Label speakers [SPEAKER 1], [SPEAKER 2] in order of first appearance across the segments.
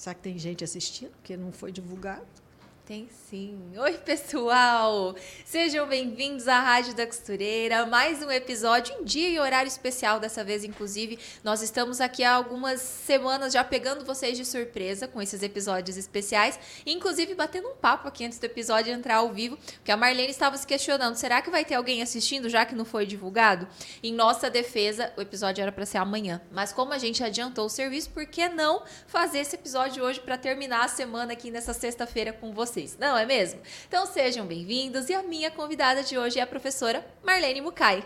[SPEAKER 1] Será que tem gente assistindo? Porque não foi divulgado.
[SPEAKER 2] Tem sim. Oi, pessoal! Sejam bem-vindos à Rádio da Costureira. Mais um episódio em dia e horário especial dessa vez, inclusive. Nós estamos aqui há algumas semanas já pegando vocês de surpresa com esses episódios especiais, inclusive batendo um papo aqui antes do episódio entrar ao vivo, porque a Marlene estava se questionando: será que vai ter alguém assistindo já que não foi divulgado? Em nossa defesa, o episódio era para ser amanhã, mas como a gente adiantou o serviço, por que não fazer esse episódio hoje para terminar a semana aqui nessa sexta-feira com vocês? Vocês, não é mesmo? Então sejam bem-vindos e a minha convidada de hoje é a professora Marlene Mucay.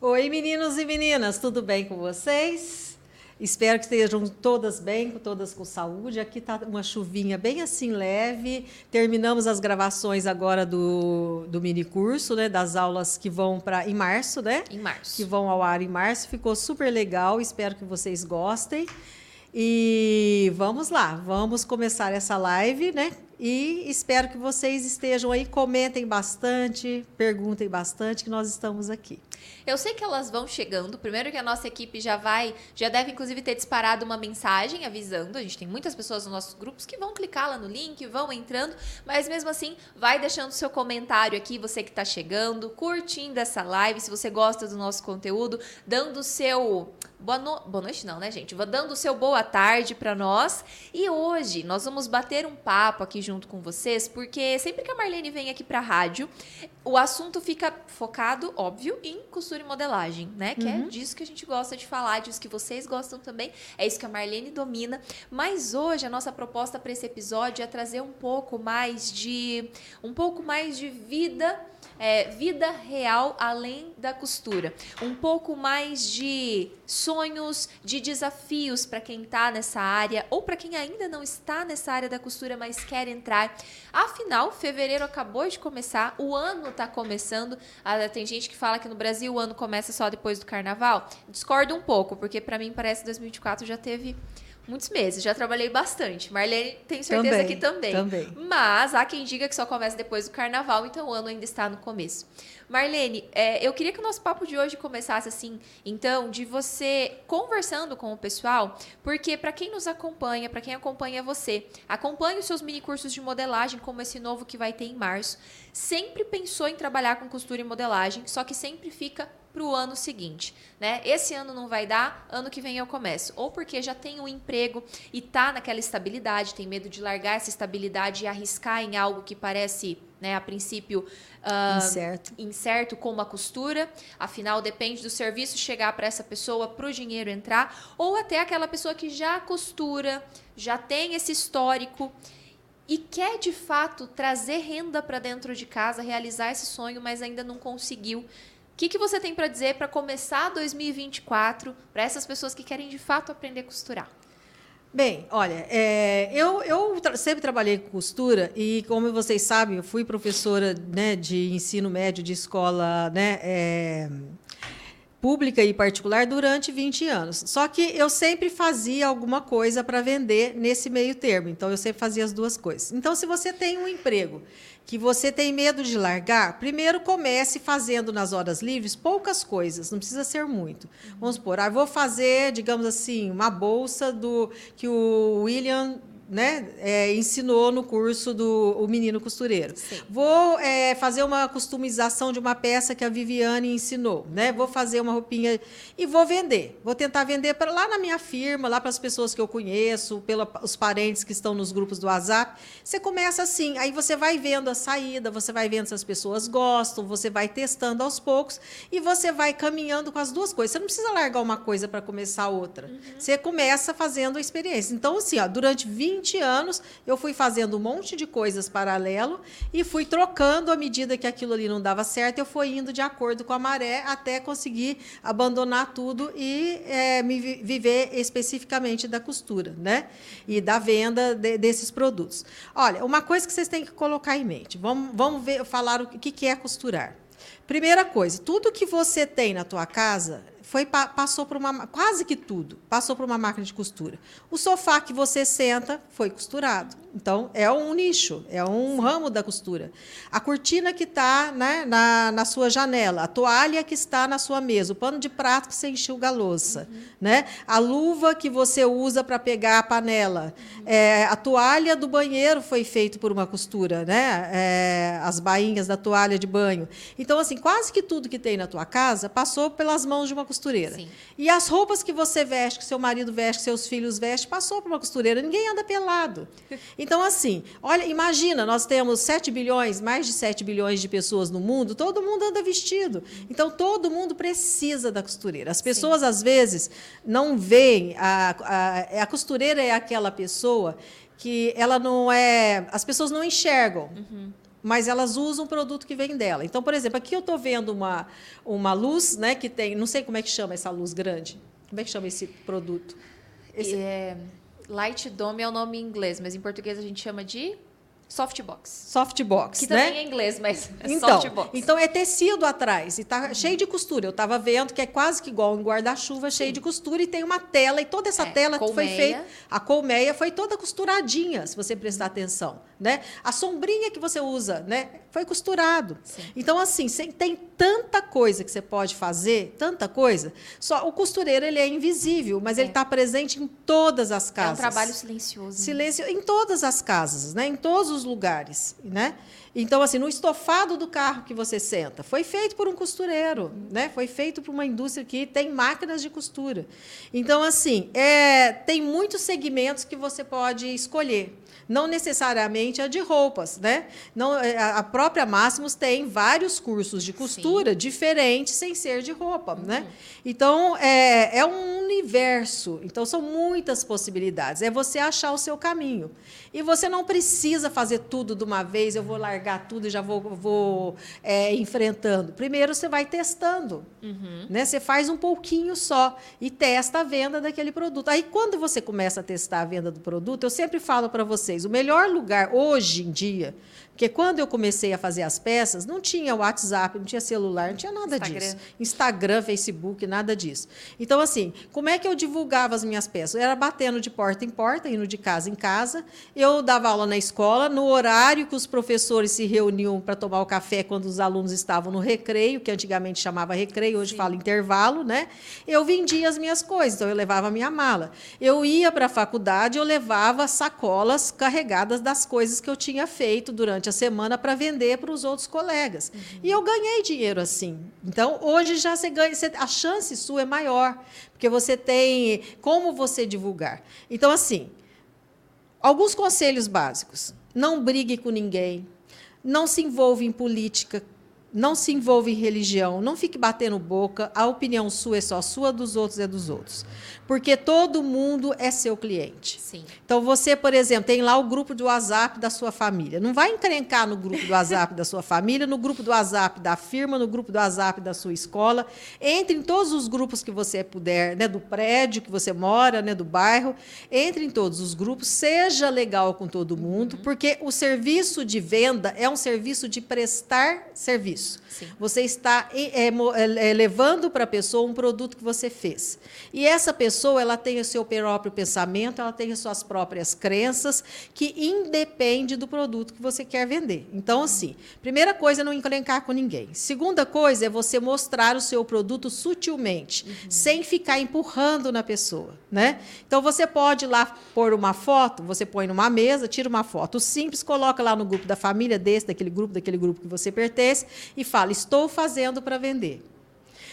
[SPEAKER 1] Oi, meninos e meninas, tudo bem com vocês? Espero que estejam todas bem, todas com saúde. Aqui está uma chuvinha bem assim leve. Terminamos as gravações agora do, do mini curso, né? Das aulas que vão para em março, né?
[SPEAKER 2] Em março.
[SPEAKER 1] Que vão ao ar em março. Ficou super legal. Espero que vocês gostem. E vamos lá, vamos começar essa live, né? E espero que vocês estejam aí, comentem bastante, perguntem bastante, que nós estamos aqui.
[SPEAKER 2] Eu sei que elas vão chegando. Primeiro que a nossa equipe já vai, já deve inclusive ter disparado uma mensagem avisando. A gente tem muitas pessoas nos nossos grupos que vão clicar lá no link, vão entrando, mas mesmo assim, vai deixando seu comentário aqui, você que está chegando, curtindo essa live, se você gosta do nosso conteúdo, dando o seu Boa, no... boa noite, não, né, gente? Vou dando o seu boa tarde para nós. E hoje nós vamos bater um papo aqui junto com vocês, porque sempre que a Marlene vem aqui para a rádio, o assunto fica focado, óbvio, em costura e modelagem, né? Que é uhum. é disso que a gente gosta de falar, disso que vocês gostam também. É isso que a Marlene domina. Mas hoje a nossa proposta para esse episódio é trazer um pouco mais de um pouco mais de vida é, vida real além da costura. Um pouco mais de sonhos, de desafios para quem está nessa área ou para quem ainda não está nessa área da costura, mas quer entrar. Afinal, fevereiro acabou de começar, o ano está começando. Ah, tem gente que fala que no Brasil o ano começa só depois do carnaval. Discordo um pouco, porque para mim parece que 2024 já teve muitos meses, já trabalhei bastante. Marlene, tenho certeza
[SPEAKER 1] também,
[SPEAKER 2] que também.
[SPEAKER 1] Também.
[SPEAKER 2] Mas há quem diga que só começa depois do carnaval, então o ano ainda está no começo. Marlene, é, eu queria que o nosso papo de hoje começasse assim, então, de você conversando com o pessoal, porque para quem nos acompanha, para quem acompanha você, acompanha os seus mini cursos de modelagem, como esse novo que vai ter em março, sempre pensou em trabalhar com costura e modelagem, só que sempre fica para o ano seguinte, né? Esse ano não vai dar, ano que vem eu começo. Ou porque já tem um emprego e tá naquela estabilidade, tem medo de largar essa estabilidade e arriscar em algo que parece, né, a princípio
[SPEAKER 1] uh, incerto.
[SPEAKER 2] incerto, como a costura. Afinal, depende do serviço chegar para essa pessoa, para o dinheiro entrar, ou até aquela pessoa que já costura, já tem esse histórico e quer de fato trazer renda para dentro de casa, realizar esse sonho, mas ainda não conseguiu que, que você tem para dizer para começar 2024 para essas pessoas que querem de fato aprender a costurar?
[SPEAKER 1] Bem, olha, é, eu, eu tra sempre trabalhei com costura e, como vocês sabem, eu fui professora né, de ensino médio de escola né, é, pública e particular durante 20 anos. Só que eu sempre fazia alguma coisa para vender nesse meio termo. Então, eu sempre fazia as duas coisas. Então, se você tem um emprego que você tem medo de largar, primeiro comece fazendo nas horas livres poucas coisas, não precisa ser muito. Vamos supor, ah, vou fazer, digamos assim, uma bolsa do que o William né, é, ensinou no curso do o Menino Costureiro. Sim. Vou é, fazer uma customização de uma peça que a Viviane ensinou. Né? Vou fazer uma roupinha e vou vender. Vou tentar vender para lá na minha firma, lá para as pessoas que eu conheço, pelos parentes que estão nos grupos do WhatsApp. Você começa assim, aí você vai vendo a saída, você vai vendo se as pessoas gostam, você vai testando aos poucos e você vai caminhando com as duas coisas. Você não precisa largar uma coisa para começar outra. Uhum. Você começa fazendo a experiência. Então, assim, ó, durante 20 20 anos, eu fui fazendo um monte de coisas paralelo e fui trocando à medida que aquilo ali não dava certo, eu fui indo de acordo com a maré até conseguir abandonar tudo e é, me viver especificamente da costura, né? E da venda de, desses produtos. Olha, uma coisa que vocês têm que colocar em mente. Vamos, vamos ver, falar o que, que é costurar. Primeira coisa, tudo que você tem na tua casa foi passou por uma quase que tudo passou por uma máquina de costura. O sofá que você senta foi costurado. Então é um nicho, é um Sim. ramo da costura. A cortina que está né, na, na sua janela, a toalha que está na sua mesa, o pano de prato que você enxuga a louça, uhum. né? A luva que você usa para pegar a panela, uhum. é, a toalha do banheiro foi feito por uma costura, né? É, as bainhas da toalha de banho. Então assim, quase que tudo que tem na tua casa passou pelas mãos de uma costureira. Sim. E as roupas que você veste, que seu marido veste, que seus filhos vestem, passou por uma costureira. Ninguém anda pelado. Então, assim, olha, imagina, nós temos 7 bilhões, mais de 7 bilhões de pessoas no mundo, todo mundo anda vestido. Então, todo mundo precisa da costureira. As pessoas, Sim. às vezes, não veem. A, a, a costureira é aquela pessoa que ela não é. As pessoas não enxergam. Uhum mas elas usam o produto que vem dela. Então, por exemplo, aqui eu estou vendo uma, uma luz, né, que tem, não sei como é que chama essa luz grande. Como é que chama esse produto?
[SPEAKER 2] Esse... É, Light Dome é o nome em inglês, mas em português a gente chama de softbox.
[SPEAKER 1] Softbox,
[SPEAKER 2] que
[SPEAKER 1] né?
[SPEAKER 2] também é inglês, mas é
[SPEAKER 1] então,
[SPEAKER 2] softbox.
[SPEAKER 1] Então é tecido atrás e tá uhum. cheio de costura. Eu estava vendo que é quase que igual um guarda-chuva cheio de costura e tem uma tela e toda essa é, tela colmeia. foi feita, a colmeia foi toda costuradinha, se você prestar atenção, né? A sombrinha que você usa, né, foi costurado. Sim. Então assim, tem tanta coisa que você pode fazer, tanta coisa. Só o costureiro ele é invisível, mas é. ele está presente em todas as casas.
[SPEAKER 2] É um trabalho silencioso.
[SPEAKER 1] Né? Silêncio em todas as casas, né? Em todos os lugares, né? Então, assim, no estofado do carro que você senta, foi feito por um costureiro, né? Foi feito por uma indústria que tem máquinas de costura. Então, assim, é, tem muitos segmentos que você pode escolher não necessariamente a de roupas, né? Não, é, a própria Máximos tem vários cursos de costura Sim. diferentes sem ser de roupa, né? uhum. né? Então é, é um universo. Então são muitas possibilidades. É você achar o seu caminho. E você não precisa fazer tudo de uma vez. Eu vou largar tudo e já vou, vou é, enfrentando. Primeiro você vai testando, uhum. né? Você faz um pouquinho só e testa a venda daquele produto. Aí quando você começa a testar a venda do produto, eu sempre falo para vocês vocês, o melhor lugar hoje em dia, porque quando eu comecei a fazer as peças, não tinha WhatsApp, não tinha celular, não tinha nada Instagram. disso. Instagram, Facebook, nada disso. Então, assim, como é que eu divulgava as minhas peças? Eu era batendo de porta em porta, indo de casa em casa. Eu dava aula na escola, no horário que os professores se reuniam para tomar o café quando os alunos estavam no recreio, que antigamente chamava recreio, hoje Sim. fala intervalo, né? Eu vendia as minhas coisas, então eu levava a minha mala. Eu ia para a faculdade, eu levava sacolas carregadas das coisas que eu tinha feito durante a semana para vender para os outros colegas. Uhum. E eu ganhei dinheiro assim. Então, hoje já você ganha, você, a chance sua é maior, porque você tem como você divulgar. Então, assim, alguns conselhos básicos. Não brigue com ninguém. Não se envolva em política não se envolva em religião, não fique batendo boca, a opinião sua é só sua, dos outros é dos outros. Porque todo mundo é seu cliente.
[SPEAKER 2] Sim.
[SPEAKER 1] Então, você, por exemplo, tem lá o grupo do WhatsApp da sua família. Não vai encrencar no grupo do WhatsApp da sua família, no grupo do WhatsApp da firma, no grupo do WhatsApp da sua escola. Entre em todos os grupos que você puder, né, do prédio que você mora, né, do bairro. Entre em todos os grupos, seja legal com todo mundo, uhum. porque o serviço de venda é um serviço de prestar serviço. Sim. Você está é, é, levando para a pessoa um produto que você fez. E essa pessoa ela tem o seu próprio pensamento, ela tem as suas próprias crenças, que independe do produto que você quer vender. Então, assim, primeira coisa é não encrencar com ninguém. Segunda coisa é você mostrar o seu produto sutilmente, uhum. sem ficar empurrando na pessoa. Né? Então, você pode lá pôr uma foto, você põe numa mesa, tira uma foto simples, coloca lá no grupo da família, desse, daquele grupo, daquele grupo que você pertence, e fala estou fazendo para vender.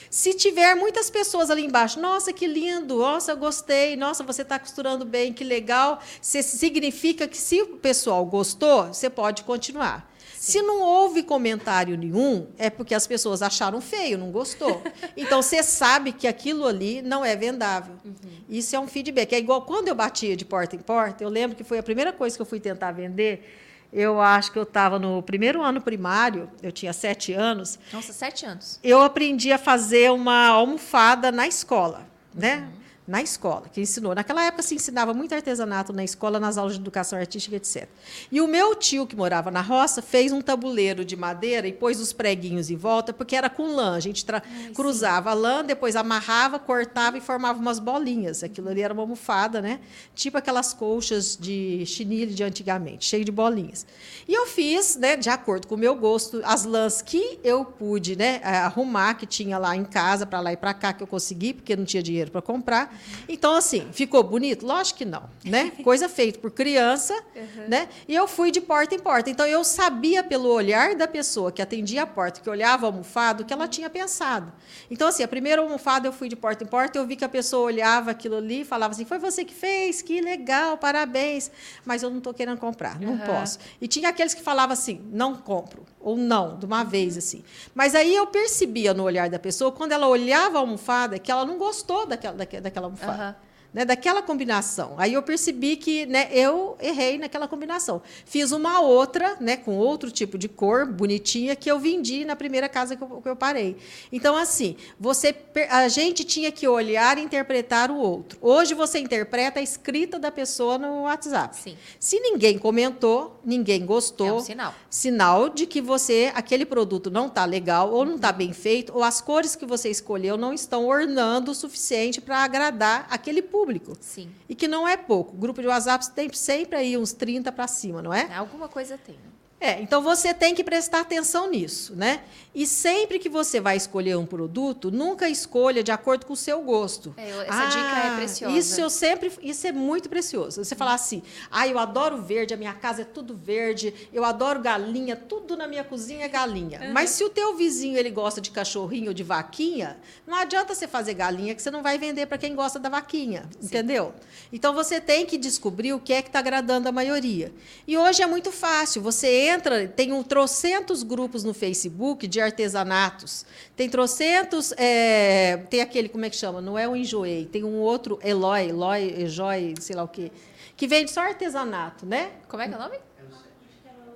[SPEAKER 1] Se tiver muitas pessoas ali embaixo, nossa, que lindo, nossa, gostei, nossa, você está costurando bem, que legal, se significa que se o pessoal gostou, você pode continuar. Sim. Se não houve comentário nenhum, é porque as pessoas acharam feio, não gostou. Então você sabe que aquilo ali não é vendável. Uhum. Isso é um feedback. É igual quando eu batia de porta em porta, eu lembro que foi a primeira coisa que eu fui tentar vender eu acho que eu estava no primeiro ano primário, eu tinha sete anos.
[SPEAKER 2] Nossa, sete anos.
[SPEAKER 1] Eu aprendi a fazer uma almofada na escola, né? Uhum. Na escola, que ensinou. Naquela época se ensinava muito artesanato na escola, nas aulas de educação artística, etc. E o meu tio, que morava na roça, fez um tabuleiro de madeira e pôs os preguinhos em volta, porque era com lã. A gente Ai, cruzava sim. a lã, depois amarrava, cortava e formava umas bolinhas. Aquilo ali era uma almofada, né? Tipo aquelas colchas de chinilho de antigamente, cheio de bolinhas. E eu fiz, né, de acordo com o meu gosto, as lãs que eu pude né, arrumar, que tinha lá em casa, para lá e para cá, que eu consegui, porque não tinha dinheiro para comprar. Então, assim, ficou bonito? Lógico que não, né? Coisa feita por criança, uhum. né? E eu fui de porta em porta. Então, eu sabia pelo olhar da pessoa que atendia a porta, que olhava o almofado, que ela tinha pensado. Então, assim, a primeira almofada eu fui de porta em porta, eu vi que a pessoa olhava aquilo ali e falava assim: foi você que fez? Que legal, parabéns. Mas eu não estou querendo comprar, não uhum. posso. E tinha aqueles que falavam assim: não compro, ou não, de uma vez, assim. Mas aí eu percebia no olhar da pessoa, quando ela olhava a almofada, que ela não gostou daquela, daquela almofada. Uhum né, daquela combinação. Aí eu percebi que né, eu errei naquela combinação. Fiz uma outra, né, com outro tipo de cor, bonitinha, que eu vendi na primeira casa que eu, que eu parei. Então, assim, você, a gente tinha que olhar e interpretar o outro. Hoje você interpreta a escrita da pessoa no WhatsApp.
[SPEAKER 2] Sim.
[SPEAKER 1] Se ninguém comentou, ninguém gostou. É
[SPEAKER 2] um sinal.
[SPEAKER 1] Sinal de que você, aquele produto não está legal, ou não está bem feito, ou as cores que você escolheu não estão ornando o suficiente para agradar aquele público público.
[SPEAKER 2] Sim.
[SPEAKER 1] E que não é pouco. O grupo de WhatsApp tem sempre aí uns 30 para cima, não é?
[SPEAKER 2] Alguma coisa tem.
[SPEAKER 1] É, então você tem que prestar atenção nisso, né? E sempre que você vai escolher um produto, nunca escolha de acordo com o seu gosto.
[SPEAKER 2] É, essa ah, dica é preciosa.
[SPEAKER 1] Isso eu sempre, isso é muito precioso. Você falar assim: "Ah, eu adoro verde, a minha casa é tudo verde, eu adoro galinha, tudo na minha cozinha é galinha". Uhum. Mas se o teu vizinho ele gosta de cachorrinho ou de vaquinha, não adianta você fazer galinha que você não vai vender para quem gosta da vaquinha, Sim. entendeu? Então você tem que descobrir o que é que está agradando a maioria. E hoje é muito fácil, você entra, tem um trocentos grupos no Facebook de artesanatos. Tem trocentos, é, tem aquele, como é que chama? Não é o Enjoei, tem um outro, Eloy, Eloy, Ejoy, sei lá o quê, que vende só artesanato, né?
[SPEAKER 2] Como é que é o nome?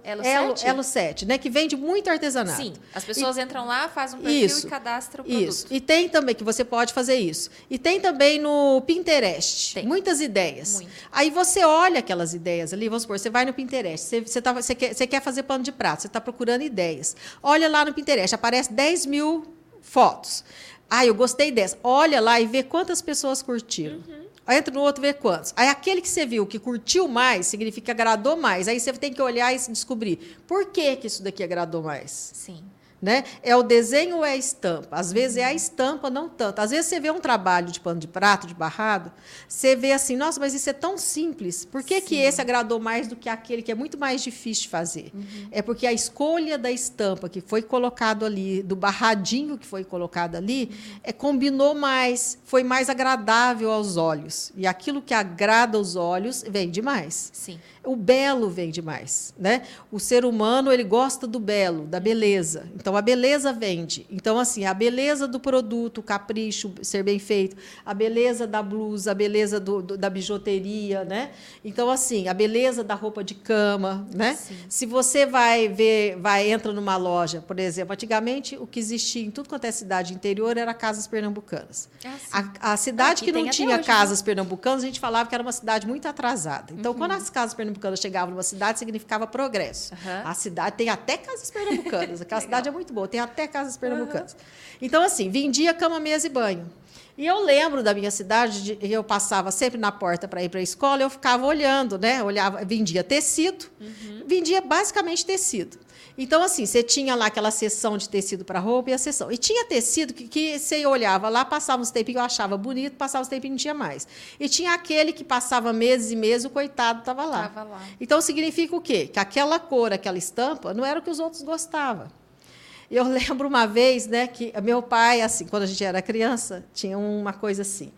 [SPEAKER 1] Elo 7? Elo 7, né? Que vende muito artesanato.
[SPEAKER 2] Sim, as pessoas e, entram lá, fazem um perfil isso, e cadastram o produto.
[SPEAKER 1] Isso. E tem também, que você pode fazer isso. E tem também no Pinterest. Tem. Muitas ideias. Muito. Aí você olha aquelas ideias ali, vamos supor, você vai no Pinterest, você, você, tá, você, quer, você quer fazer pano de prato, você está procurando ideias. Olha lá no Pinterest, aparece 10 mil fotos. Ah, eu gostei dessa. Olha lá e vê quantas pessoas curtiram. Uhum entra no outro, vê quantos. Aí aquele que você viu que curtiu mais, significa que agradou mais. Aí você tem que olhar e descobrir por que, que isso daqui agradou mais.
[SPEAKER 2] Sim.
[SPEAKER 1] Né? É o desenho ou é a estampa? Às vezes é a estampa, não tanto. Às vezes você vê um trabalho de pano de prato, de barrado, você vê assim, nossa, mas isso é tão simples. Por que, que esse agradou mais do que aquele que é muito mais difícil de fazer? Uhum. É porque a escolha da estampa que foi colocado ali, do barradinho que foi colocado ali, uhum. é, combinou mais, foi mais agradável aos olhos. E aquilo que agrada aos olhos vende mais.
[SPEAKER 2] Sim.
[SPEAKER 1] O belo vende mais, né? O ser humano ele gosta do belo, da beleza. Então a beleza vende. Então assim, a beleza do produto, o capricho, ser bem feito, a beleza da blusa, a beleza do, do, da bijuteria, né? Então assim, a beleza da roupa de cama, né? Sim. Se você vai ver, vai entra numa loja, por exemplo, antigamente o que existia em tudo quanto é cidade interior era casas pernambucanas. Ah, a, a, cidade que não tinha hoje, né? casas né? pernambucanas, a gente falava que era uma cidade muito atrasada. Então uhum. quando as casas pernambucanas pernambucana chegava numa cidade, significava progresso. Uhum. A cidade tem até casas pernambucanas. Aquela cidade é muito boa, tem até casas pernambucanas. Uhum. Então, assim, vendia cama, mesa e banho. E eu lembro da minha cidade, de, eu passava sempre na porta para ir para a escola, eu ficava olhando, né? Olhava, vendia tecido, uhum. vendia basicamente tecido. Então, assim, você tinha lá aquela seção de tecido para roupa e a seção. E tinha tecido que, que você olhava lá, passava uns tempos que eu achava bonito, passava uns tempos e não tinha mais. E tinha aquele que passava meses e meses, o coitado estava lá.
[SPEAKER 2] lá.
[SPEAKER 1] Então, significa o quê? Que aquela cor, aquela estampa, não era o que os outros gostavam. Eu lembro uma vez, né, que meu pai, assim, quando a gente era criança, tinha uma coisa assim.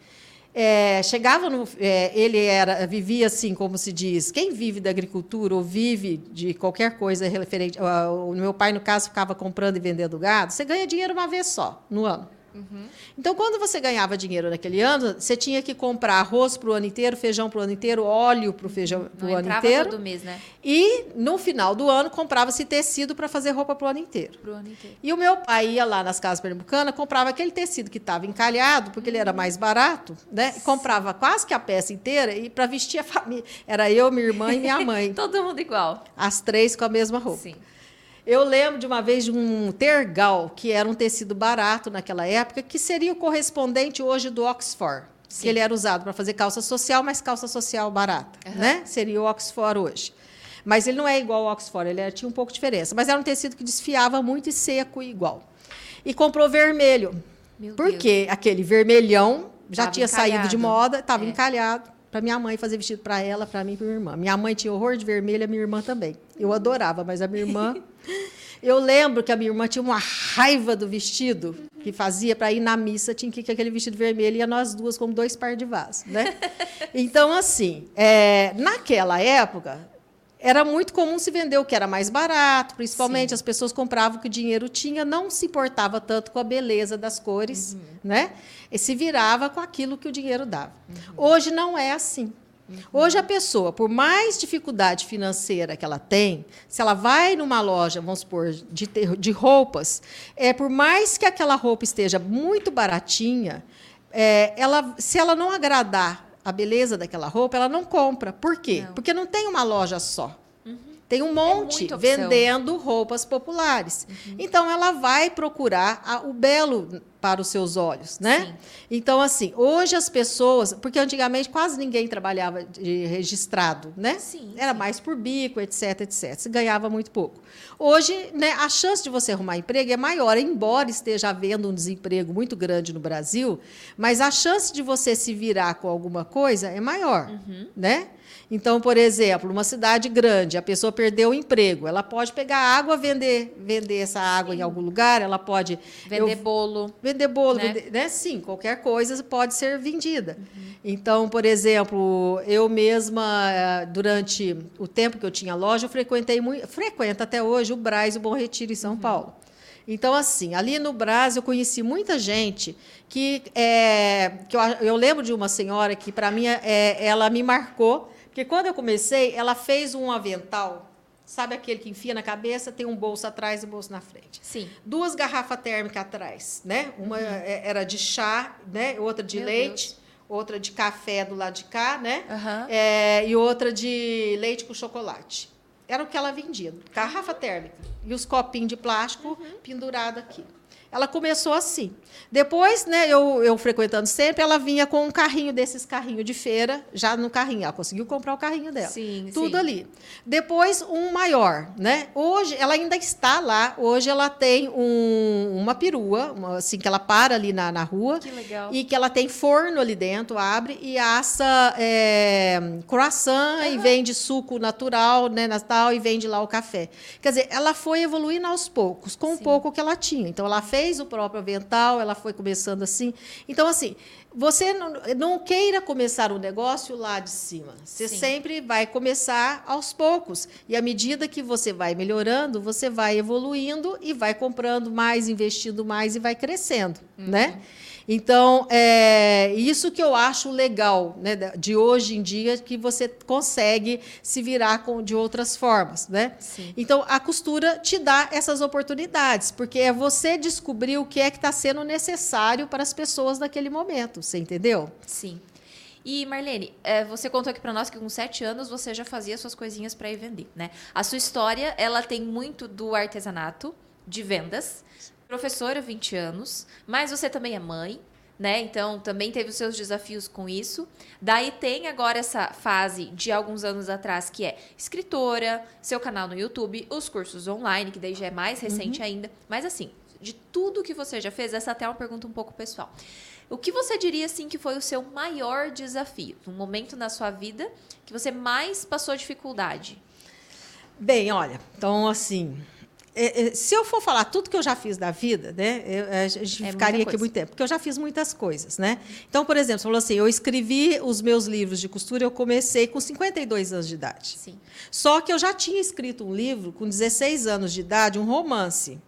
[SPEAKER 1] É, chegava no, é, ele era vivia assim como se diz quem vive da agricultura ou vive de qualquer coisa referente o meu pai no caso ficava comprando e vendendo gado você ganha dinheiro uma vez só no ano Uhum. Então, quando você ganhava dinheiro naquele ano, você tinha que comprar arroz para o ano inteiro, feijão para o ano inteiro, óleo para o feijão para o ano inteiro.
[SPEAKER 2] todo mês, né?
[SPEAKER 1] E no final do ano comprava-se tecido para fazer roupa para o ano inteiro.
[SPEAKER 2] Pro ano inteiro.
[SPEAKER 1] E o meu pai ia lá nas casas pernambucanas, comprava aquele tecido que estava encalhado, porque ele era mais barato, né? E comprava quase que a peça inteira e para vestir a família. Era eu, minha irmã e minha mãe.
[SPEAKER 2] todo mundo igual.
[SPEAKER 1] As três com a mesma roupa.
[SPEAKER 2] Sim.
[SPEAKER 1] Eu lembro de uma vez de um tergal, que era um tecido barato naquela época, que seria o correspondente hoje do Oxford. Sim. Que ele era usado para fazer calça social, mas calça social barata. Uhum. Né? Seria o Oxford hoje. Mas ele não é igual ao Oxford, ele tinha um pouco de diferença. Mas era um tecido que desfiava muito e seco e igual. E comprou vermelho. Meu porque Deus. aquele vermelhão já tava tinha encalhado. saído de moda, estava é. encalhado para minha mãe fazer vestido para ela, para mim e para minha irmã. Minha mãe tinha horror de vermelho, a minha irmã também. Eu adorava, mas a minha irmã. Eu lembro que a minha irmã tinha uma raiva do vestido que fazia para ir na missa, tinha que ir com aquele vestido vermelho, e nós duas como dois par de vasos. Né? Então, assim, é, naquela época, era muito comum se vender o que era mais barato, principalmente Sim. as pessoas compravam o que o dinheiro tinha, não se importava tanto com a beleza das cores, uhum. né? E se virava com aquilo que o dinheiro dava. Uhum. Hoje não é assim. Uhum. Hoje a pessoa, por mais dificuldade financeira que ela tem, se ela vai numa loja, vamos supor, de, de roupas, é por mais que aquela roupa esteja muito baratinha, é, ela, se ela não agradar a beleza daquela roupa, ela não compra. Por quê? Não. Porque não tem uma loja só. Tem um monte é vendendo roupas populares. Uhum. Então, ela vai procurar a, o belo para os seus olhos, né? Sim. Então, assim, hoje as pessoas, porque antigamente quase ninguém trabalhava de registrado, né?
[SPEAKER 2] Sim,
[SPEAKER 1] Era
[SPEAKER 2] sim.
[SPEAKER 1] mais por bico, etc, etc. Se ganhava muito pouco. Hoje, né, a chance de você arrumar emprego é maior, embora esteja havendo um desemprego muito grande no Brasil, mas a chance de você se virar com alguma coisa é maior, uhum. né? Então, por exemplo, uma cidade grande, a pessoa perdeu o emprego, ela pode pegar água, vender, vender essa água Sim. em algum lugar, ela pode
[SPEAKER 2] vender eu, bolo,
[SPEAKER 1] vender bolo, né? Vender, né? Sim, qualquer coisa pode ser vendida. Uhum. Então, por exemplo, eu mesma eh, durante o tempo que eu tinha loja, eu frequentei muito, frequento até hoje o Braz o Bom Retiro em São uhum. Paulo. Então, assim, ali no Brasil eu conheci muita gente que, é, que eu, eu lembro de uma senhora que, para mim, é, ela me marcou porque quando eu comecei, ela fez um avental. Sabe aquele que enfia na cabeça, tem um bolso atrás e um bolso na frente.
[SPEAKER 2] Sim.
[SPEAKER 1] Duas garrafas térmicas atrás, né? Uma uhum. era de chá, né? Outra de Meu leite. Deus. Outra de café do lado de cá, né?
[SPEAKER 2] Uhum.
[SPEAKER 1] É, e outra de leite com chocolate. Era o que ela vendia. Garrafa térmica. E os copinhos de plástico uhum. pendurado aqui. Ela começou assim. Depois, né, eu, eu frequentando sempre, ela vinha com um carrinho desses carrinhos de feira, já no carrinho. Ela conseguiu comprar o carrinho dela.
[SPEAKER 2] Sim,
[SPEAKER 1] Tudo
[SPEAKER 2] sim.
[SPEAKER 1] ali. Depois, um maior. Né? Hoje, ela ainda está lá. Hoje, ela tem um, uma perua, uma, assim, que ela para ali na, na rua.
[SPEAKER 2] Que legal.
[SPEAKER 1] E que ela tem forno ali dentro, abre e assa é, croissant uhum. e vende suco natural, né, natal, e vende lá o café. Quer dizer, ela foi evoluindo aos poucos, com o pouco que ela tinha. Então, ela fez fez o próprio avental, ela foi começando assim. Então, assim, você não, não queira começar um negócio lá de cima. Você Sim. sempre vai começar aos poucos. E à medida que você vai melhorando, você vai evoluindo e vai comprando mais, investindo mais e vai crescendo, uhum. né? Então, é isso que eu acho legal né, de hoje em dia, que você consegue se virar com, de outras formas. Né?
[SPEAKER 2] Sim.
[SPEAKER 1] Então, a costura te dá essas oportunidades, porque é você descobrir o que é que está sendo necessário para as pessoas naquele momento. Você entendeu?
[SPEAKER 2] Sim. E Marlene, é, você contou aqui para nós que com sete anos você já fazia suas coisinhas para ir vender, né? A sua história, ela tem muito do artesanato, de vendas, professora 20 anos, mas você também é mãe, né? Então também teve os seus desafios com isso. Daí tem agora essa fase de alguns anos atrás que é escritora, seu canal no YouTube, os cursos online, que daí já é mais recente uhum. ainda. Mas assim, de tudo que você já fez, essa até é uma pergunta um pouco pessoal. O que você diria assim que foi o seu maior desafio, um momento na sua vida que você mais passou dificuldade?
[SPEAKER 1] Bem, olha, então assim, se eu for falar tudo que eu já fiz da vida, né, eu, a gente é ficaria aqui muito tempo, porque eu já fiz muitas coisas, né? Então, por exemplo, você falou assim, eu escrevi os meus livros de costura, eu comecei com 52 anos de idade.
[SPEAKER 2] Sim.
[SPEAKER 1] Só que eu já tinha escrito um livro com 16 anos de idade, um romance.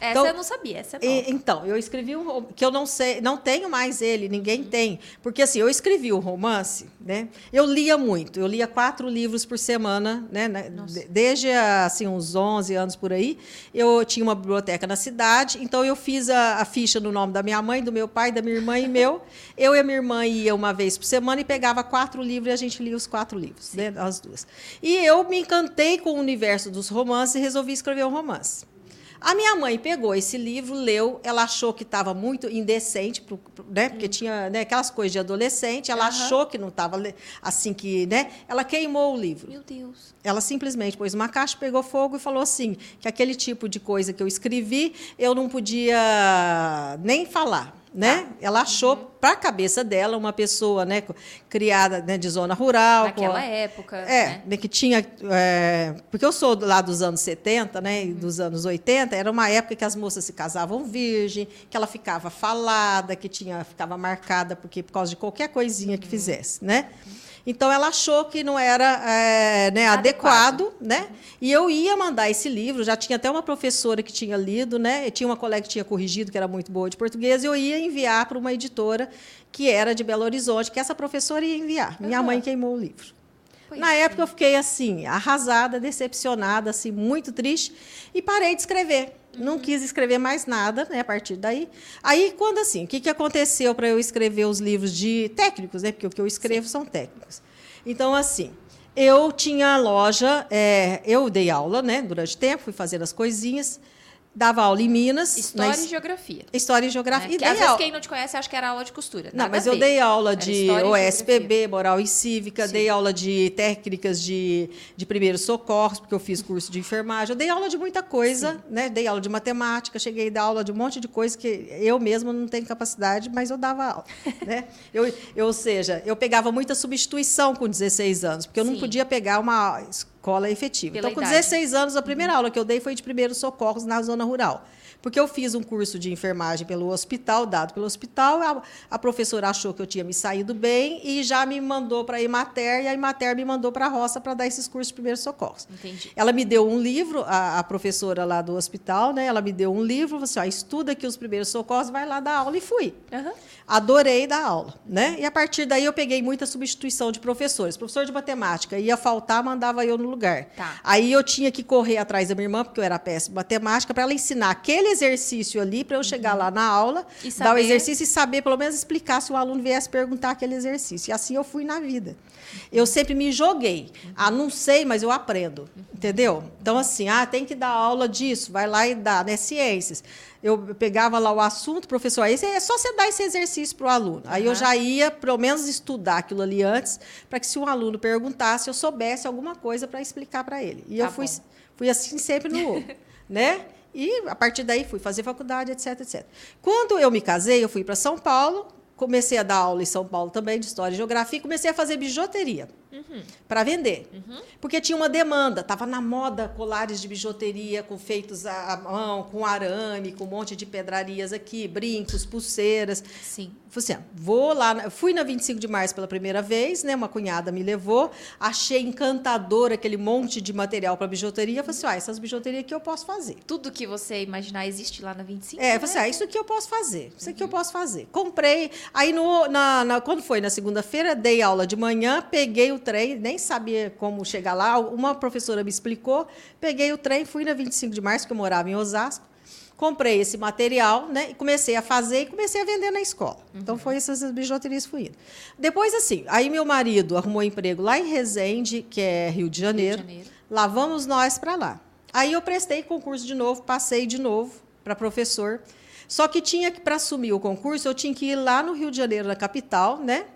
[SPEAKER 2] Essa
[SPEAKER 1] Então,
[SPEAKER 2] eu não sabia, essa é
[SPEAKER 1] E- então, eu escrevi um que eu não sei, não tenho mais ele, ninguém tem, porque assim, eu escrevi o romance, né? Eu lia muito, eu lia quatro livros por semana, né? de- Desde assim uns 11 anos por aí, eu tinha uma biblioteca na cidade, então eu fiz a, a ficha no nome da minha mãe, do meu pai, da minha irmã e meu. Eu e a minha irmã ia uma vez por semana e pegava quatro livros e a gente lia os quatro livros, né? As duas. E eu me encantei com o universo dos romances e resolvi escrever um romance. A minha mãe pegou esse livro, leu, ela achou que estava muito indecente, pro- pro- né? Porque tinha né, aquelas coisas de adolescente, ela
[SPEAKER 2] Aham.
[SPEAKER 1] achou que não estava assim que, né? Ela queimou o livro.
[SPEAKER 2] Meu Deus.
[SPEAKER 1] Ela simplesmente pôs uma caixa, pegou fogo e falou assim: que aquele tipo de coisa que eu escrevi, eu não podia nem falar. Né? Ela achou, para a cabeça dela, uma pessoa né, criada né, de zona rural.
[SPEAKER 2] Naquela época,
[SPEAKER 1] é,
[SPEAKER 2] né?
[SPEAKER 1] né, que tinha. é, porque eu sou lá dos anos 70, né? E dos anos 80, era uma época que as moças se casavam virgem, que ela ficava falada, que tinha, ficava marcada porque, por causa de qualquer coisinha que fizesse, né? Então ela achou que não era é, né,
[SPEAKER 2] Adequado.
[SPEAKER 1] adequado, né? E eu ia mandar esse livro, já tinha até uma professora que tinha lido, né? E tinha uma colega que tinha corrigido, que era muito boa de português, e eu ia enviar para uma editora que era de Belo Horizonte, que essa professora ia enviar. Minha
[SPEAKER 2] Aham.
[SPEAKER 1] mãe queimou o livro.
[SPEAKER 2] Pois
[SPEAKER 1] Na
[SPEAKER 2] é.
[SPEAKER 1] época eu fiquei assim, arrasada, decepcionada, assim, muito triste e parei de escrever. Não quis escrever mais nada, né, a partir daí. Aí quando assim, o que que aconteceu para eu escrever os livros de técnicos, né? Porque o que eu escrevo são técnicos. Então assim, eu tinha loja, é, eu dei aula, né, durante tempo, fui fazendo as coisinhas, dava aula em Minas,
[SPEAKER 2] História e geografia.
[SPEAKER 1] história e geografia.
[SPEAKER 2] né?
[SPEAKER 1] E
[SPEAKER 2] Que, às vezes quem não te conhece acha que era aula de costura.
[SPEAKER 1] não, mas eu dei aula de OSPB, moral e cívica,
[SPEAKER 2] Sim.
[SPEAKER 1] dei aula de técnicas de, de primeiros socorros, porque eu fiz curso de enfermagem. Eu dei aula de muita coisa, né? Dei aula de matemática, cheguei a dar aula de um monte de coisa que eu mesma não tenho capacidade, mas eu dava aula. né? eu, eu, ou seja, eu pegava muita substituição com 16 anos, porque eu não
[SPEAKER 2] Sim.
[SPEAKER 1] podia pegar uma escola efetiva.
[SPEAKER 2] Pela
[SPEAKER 1] então, com
[SPEAKER 2] idade.
[SPEAKER 1] 16 anos, a primeira aula que eu dei foi de primeiros socorros na zona rural. Porque eu fiz um curso de enfermagem pelo hospital, dado pelo hospital, a, a professora achou que eu tinha me saído bem e já me mandou para a Imater, e a Imater me mandou para a roça para dar esses cursos de primeiros socorros.
[SPEAKER 2] Entendi.
[SPEAKER 1] Ela me deu um livro, a, a professora lá do hospital, né? Ela me deu um livro, falou assim, ó, estuda aqui os primeiros socorros, vai lá dar aula e fui.
[SPEAKER 2] Aham.
[SPEAKER 1] Adorei dar aula, né? E a partir daí eu peguei muita substituição de professores. Professor de matemática ia faltar, mandava eu no lugar.
[SPEAKER 2] Tá.
[SPEAKER 1] Aí eu tinha que correr atrás da minha irmã, porque eu era péssima em matemática, para ela ensinar aquele exercício ali, para eu chegar lá na aula, dar o exercício e saber, pelo menos, explicar se o aluno viesse perguntar aquele exercício. E assim eu fui na vida. Eu sempre me joguei. Ah, não sei, mas eu aprendo. Entendeu? Então, assim, ah, tem que dar aula disso, vai lá e dá, né? Ciências. Eu pegava lá o assunto, professor, aí é só você dar esse exercício para o aluno. Aí eu
[SPEAKER 2] Aham.
[SPEAKER 1] já ia, pelo menos, estudar aquilo ali antes, para que se um aluno perguntasse, eu soubesse alguma coisa para explicar para ele. E eu
[SPEAKER 2] Tá
[SPEAKER 1] fui,
[SPEAKER 2] bom.
[SPEAKER 1] fui assim sempre no. né? E a partir daí fui fazer faculdade, etc, etc. Quando eu me casei, eu fui para São Paulo, comecei a dar aula em São Paulo também de História e Geografia e comecei a fazer bijuteria para vender. Porque tinha uma demanda, estava na moda colares de bijuteria com feitos à mão, com arame, com um monte de pedrarias aqui, brincos, pulseiras.
[SPEAKER 2] Sim.
[SPEAKER 1] Falei assim, ah, vou lá, fui na 25 de março pela primeira vez, né? Uma cunhada me levou, achei encantador aquele monte de material para bijuteria. Falei assim, ah, essas bijuterias aqui eu posso fazer.
[SPEAKER 2] Tudo que você imaginar existe lá na 25.
[SPEAKER 1] É,
[SPEAKER 2] né?
[SPEAKER 1] falei assim, ah, isso aqui eu posso fazer, isso aqui eu posso fazer. Comprei, aí no, na, na- quando foi na segunda-feira, dei aula de manhã, peguei o trem, nem sabia como chegar lá, uma professora me explicou, peguei o trem, fui na 25 de março, que eu morava em Osasco, comprei esse material, né, e comecei a fazer e comecei a vender na escola. Então, foi essas bijuterias que fui indo. Depois, assim, aí meu marido arrumou emprego lá em Resende, que é Rio de Janeiro,
[SPEAKER 2] Janeiro.
[SPEAKER 1] lá vamos nós para lá. Aí eu prestei concurso de novo, passei de novo para professor. Só que tinha que, para assumir o concurso, eu tinha que ir lá no Rio de Janeiro, na capital, né?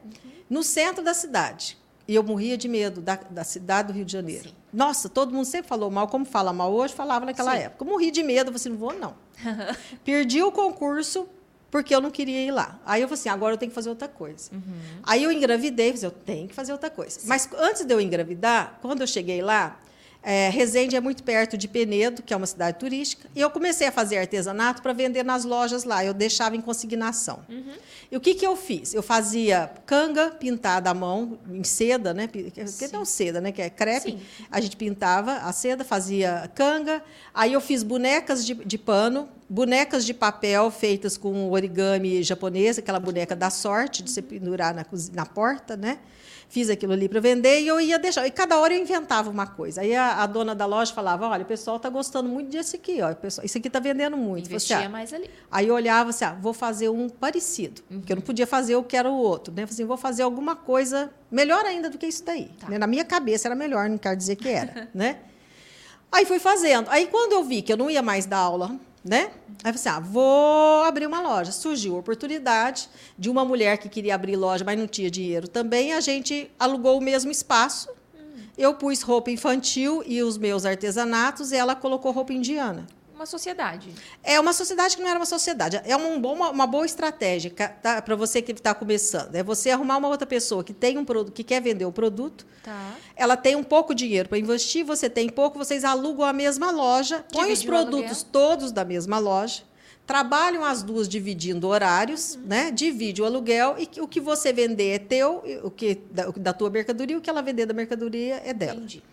[SPEAKER 1] No centro da cidade. E eu morria de medo da, da cidade do Rio de Janeiro.
[SPEAKER 2] Sim.
[SPEAKER 1] Nossa, todo mundo sempre falou mal, como fala mal hoje, falava naquela
[SPEAKER 2] Sim.
[SPEAKER 1] época. Eu morri de medo, eu falei assim, não vou não. Perdi o concurso porque eu não queria ir lá. Aí eu falei assim, agora eu tenho que fazer outra coisa.
[SPEAKER 2] Uhum.
[SPEAKER 1] Aí eu engravidei, falei, eu tenho que fazer outra coisa. Mas antes de eu engravidar, quando eu cheguei lá, É, Resende é muito perto de Penedo, que é uma cidade turística, e eu comecei a fazer artesanato para vender nas lojas lá. Eu deixava em consignação. Uhum. E o que, que eu fiz? Eu fazia canga pintada à mão, em seda, né? Que não seda, né? Que é crepe. Sim. A gente pintava a seda, fazia canga. Aí eu fiz bonecas de, de pano, bonecas de papel feitas com origami japonês, aquela boneca da sorte, de se pendurar na, na porta, né? fiz aquilo ali para vender e eu ia deixar. E cada hora eu inventava uma coisa. Aí a, a dona da loja falava: olha, o pessoal está gostando muito desse aqui, ó. Pessoal, isso aqui está vendendo muito.
[SPEAKER 2] Investia Você, ah, mais ali.
[SPEAKER 1] Aí eu olhava assim: ah, vou fazer um parecido. Uhum. Porque eu não podia fazer o que era o outro. Né? Assim, vou fazer alguma coisa melhor ainda do que isso daí. Tá. Né? Na minha cabeça era melhor, não quero dizer que era. né? Aí fui fazendo. Aí quando eu vi que eu não ia mais dar aula né? Aí você, ah, vou abrir uma loja. Surgiu a oportunidade de uma mulher que queria abrir loja, mas não tinha dinheiro também. A gente alugou o mesmo espaço. Eu pus roupa infantil e os meus artesanatos, e ela colocou roupa indiana
[SPEAKER 2] uma sociedade.
[SPEAKER 1] É uma sociedade que não era uma sociedade. É uma, uma, uma boa estratégia tá, para você que está começando. É você arrumar uma outra pessoa que tem um produto, que quer vender o produto. Tá. Ela tem um pouco de dinheiro para investir, você tem pouco, vocês alugam a mesma loja, põem os produtos todos da mesma loja trabalham as duas dividindo horários, uhum. né? Divide o aluguel e o que você vender é teu, o que da, da tua mercadoria, o que ela vender da mercadoria é dela. Entendi.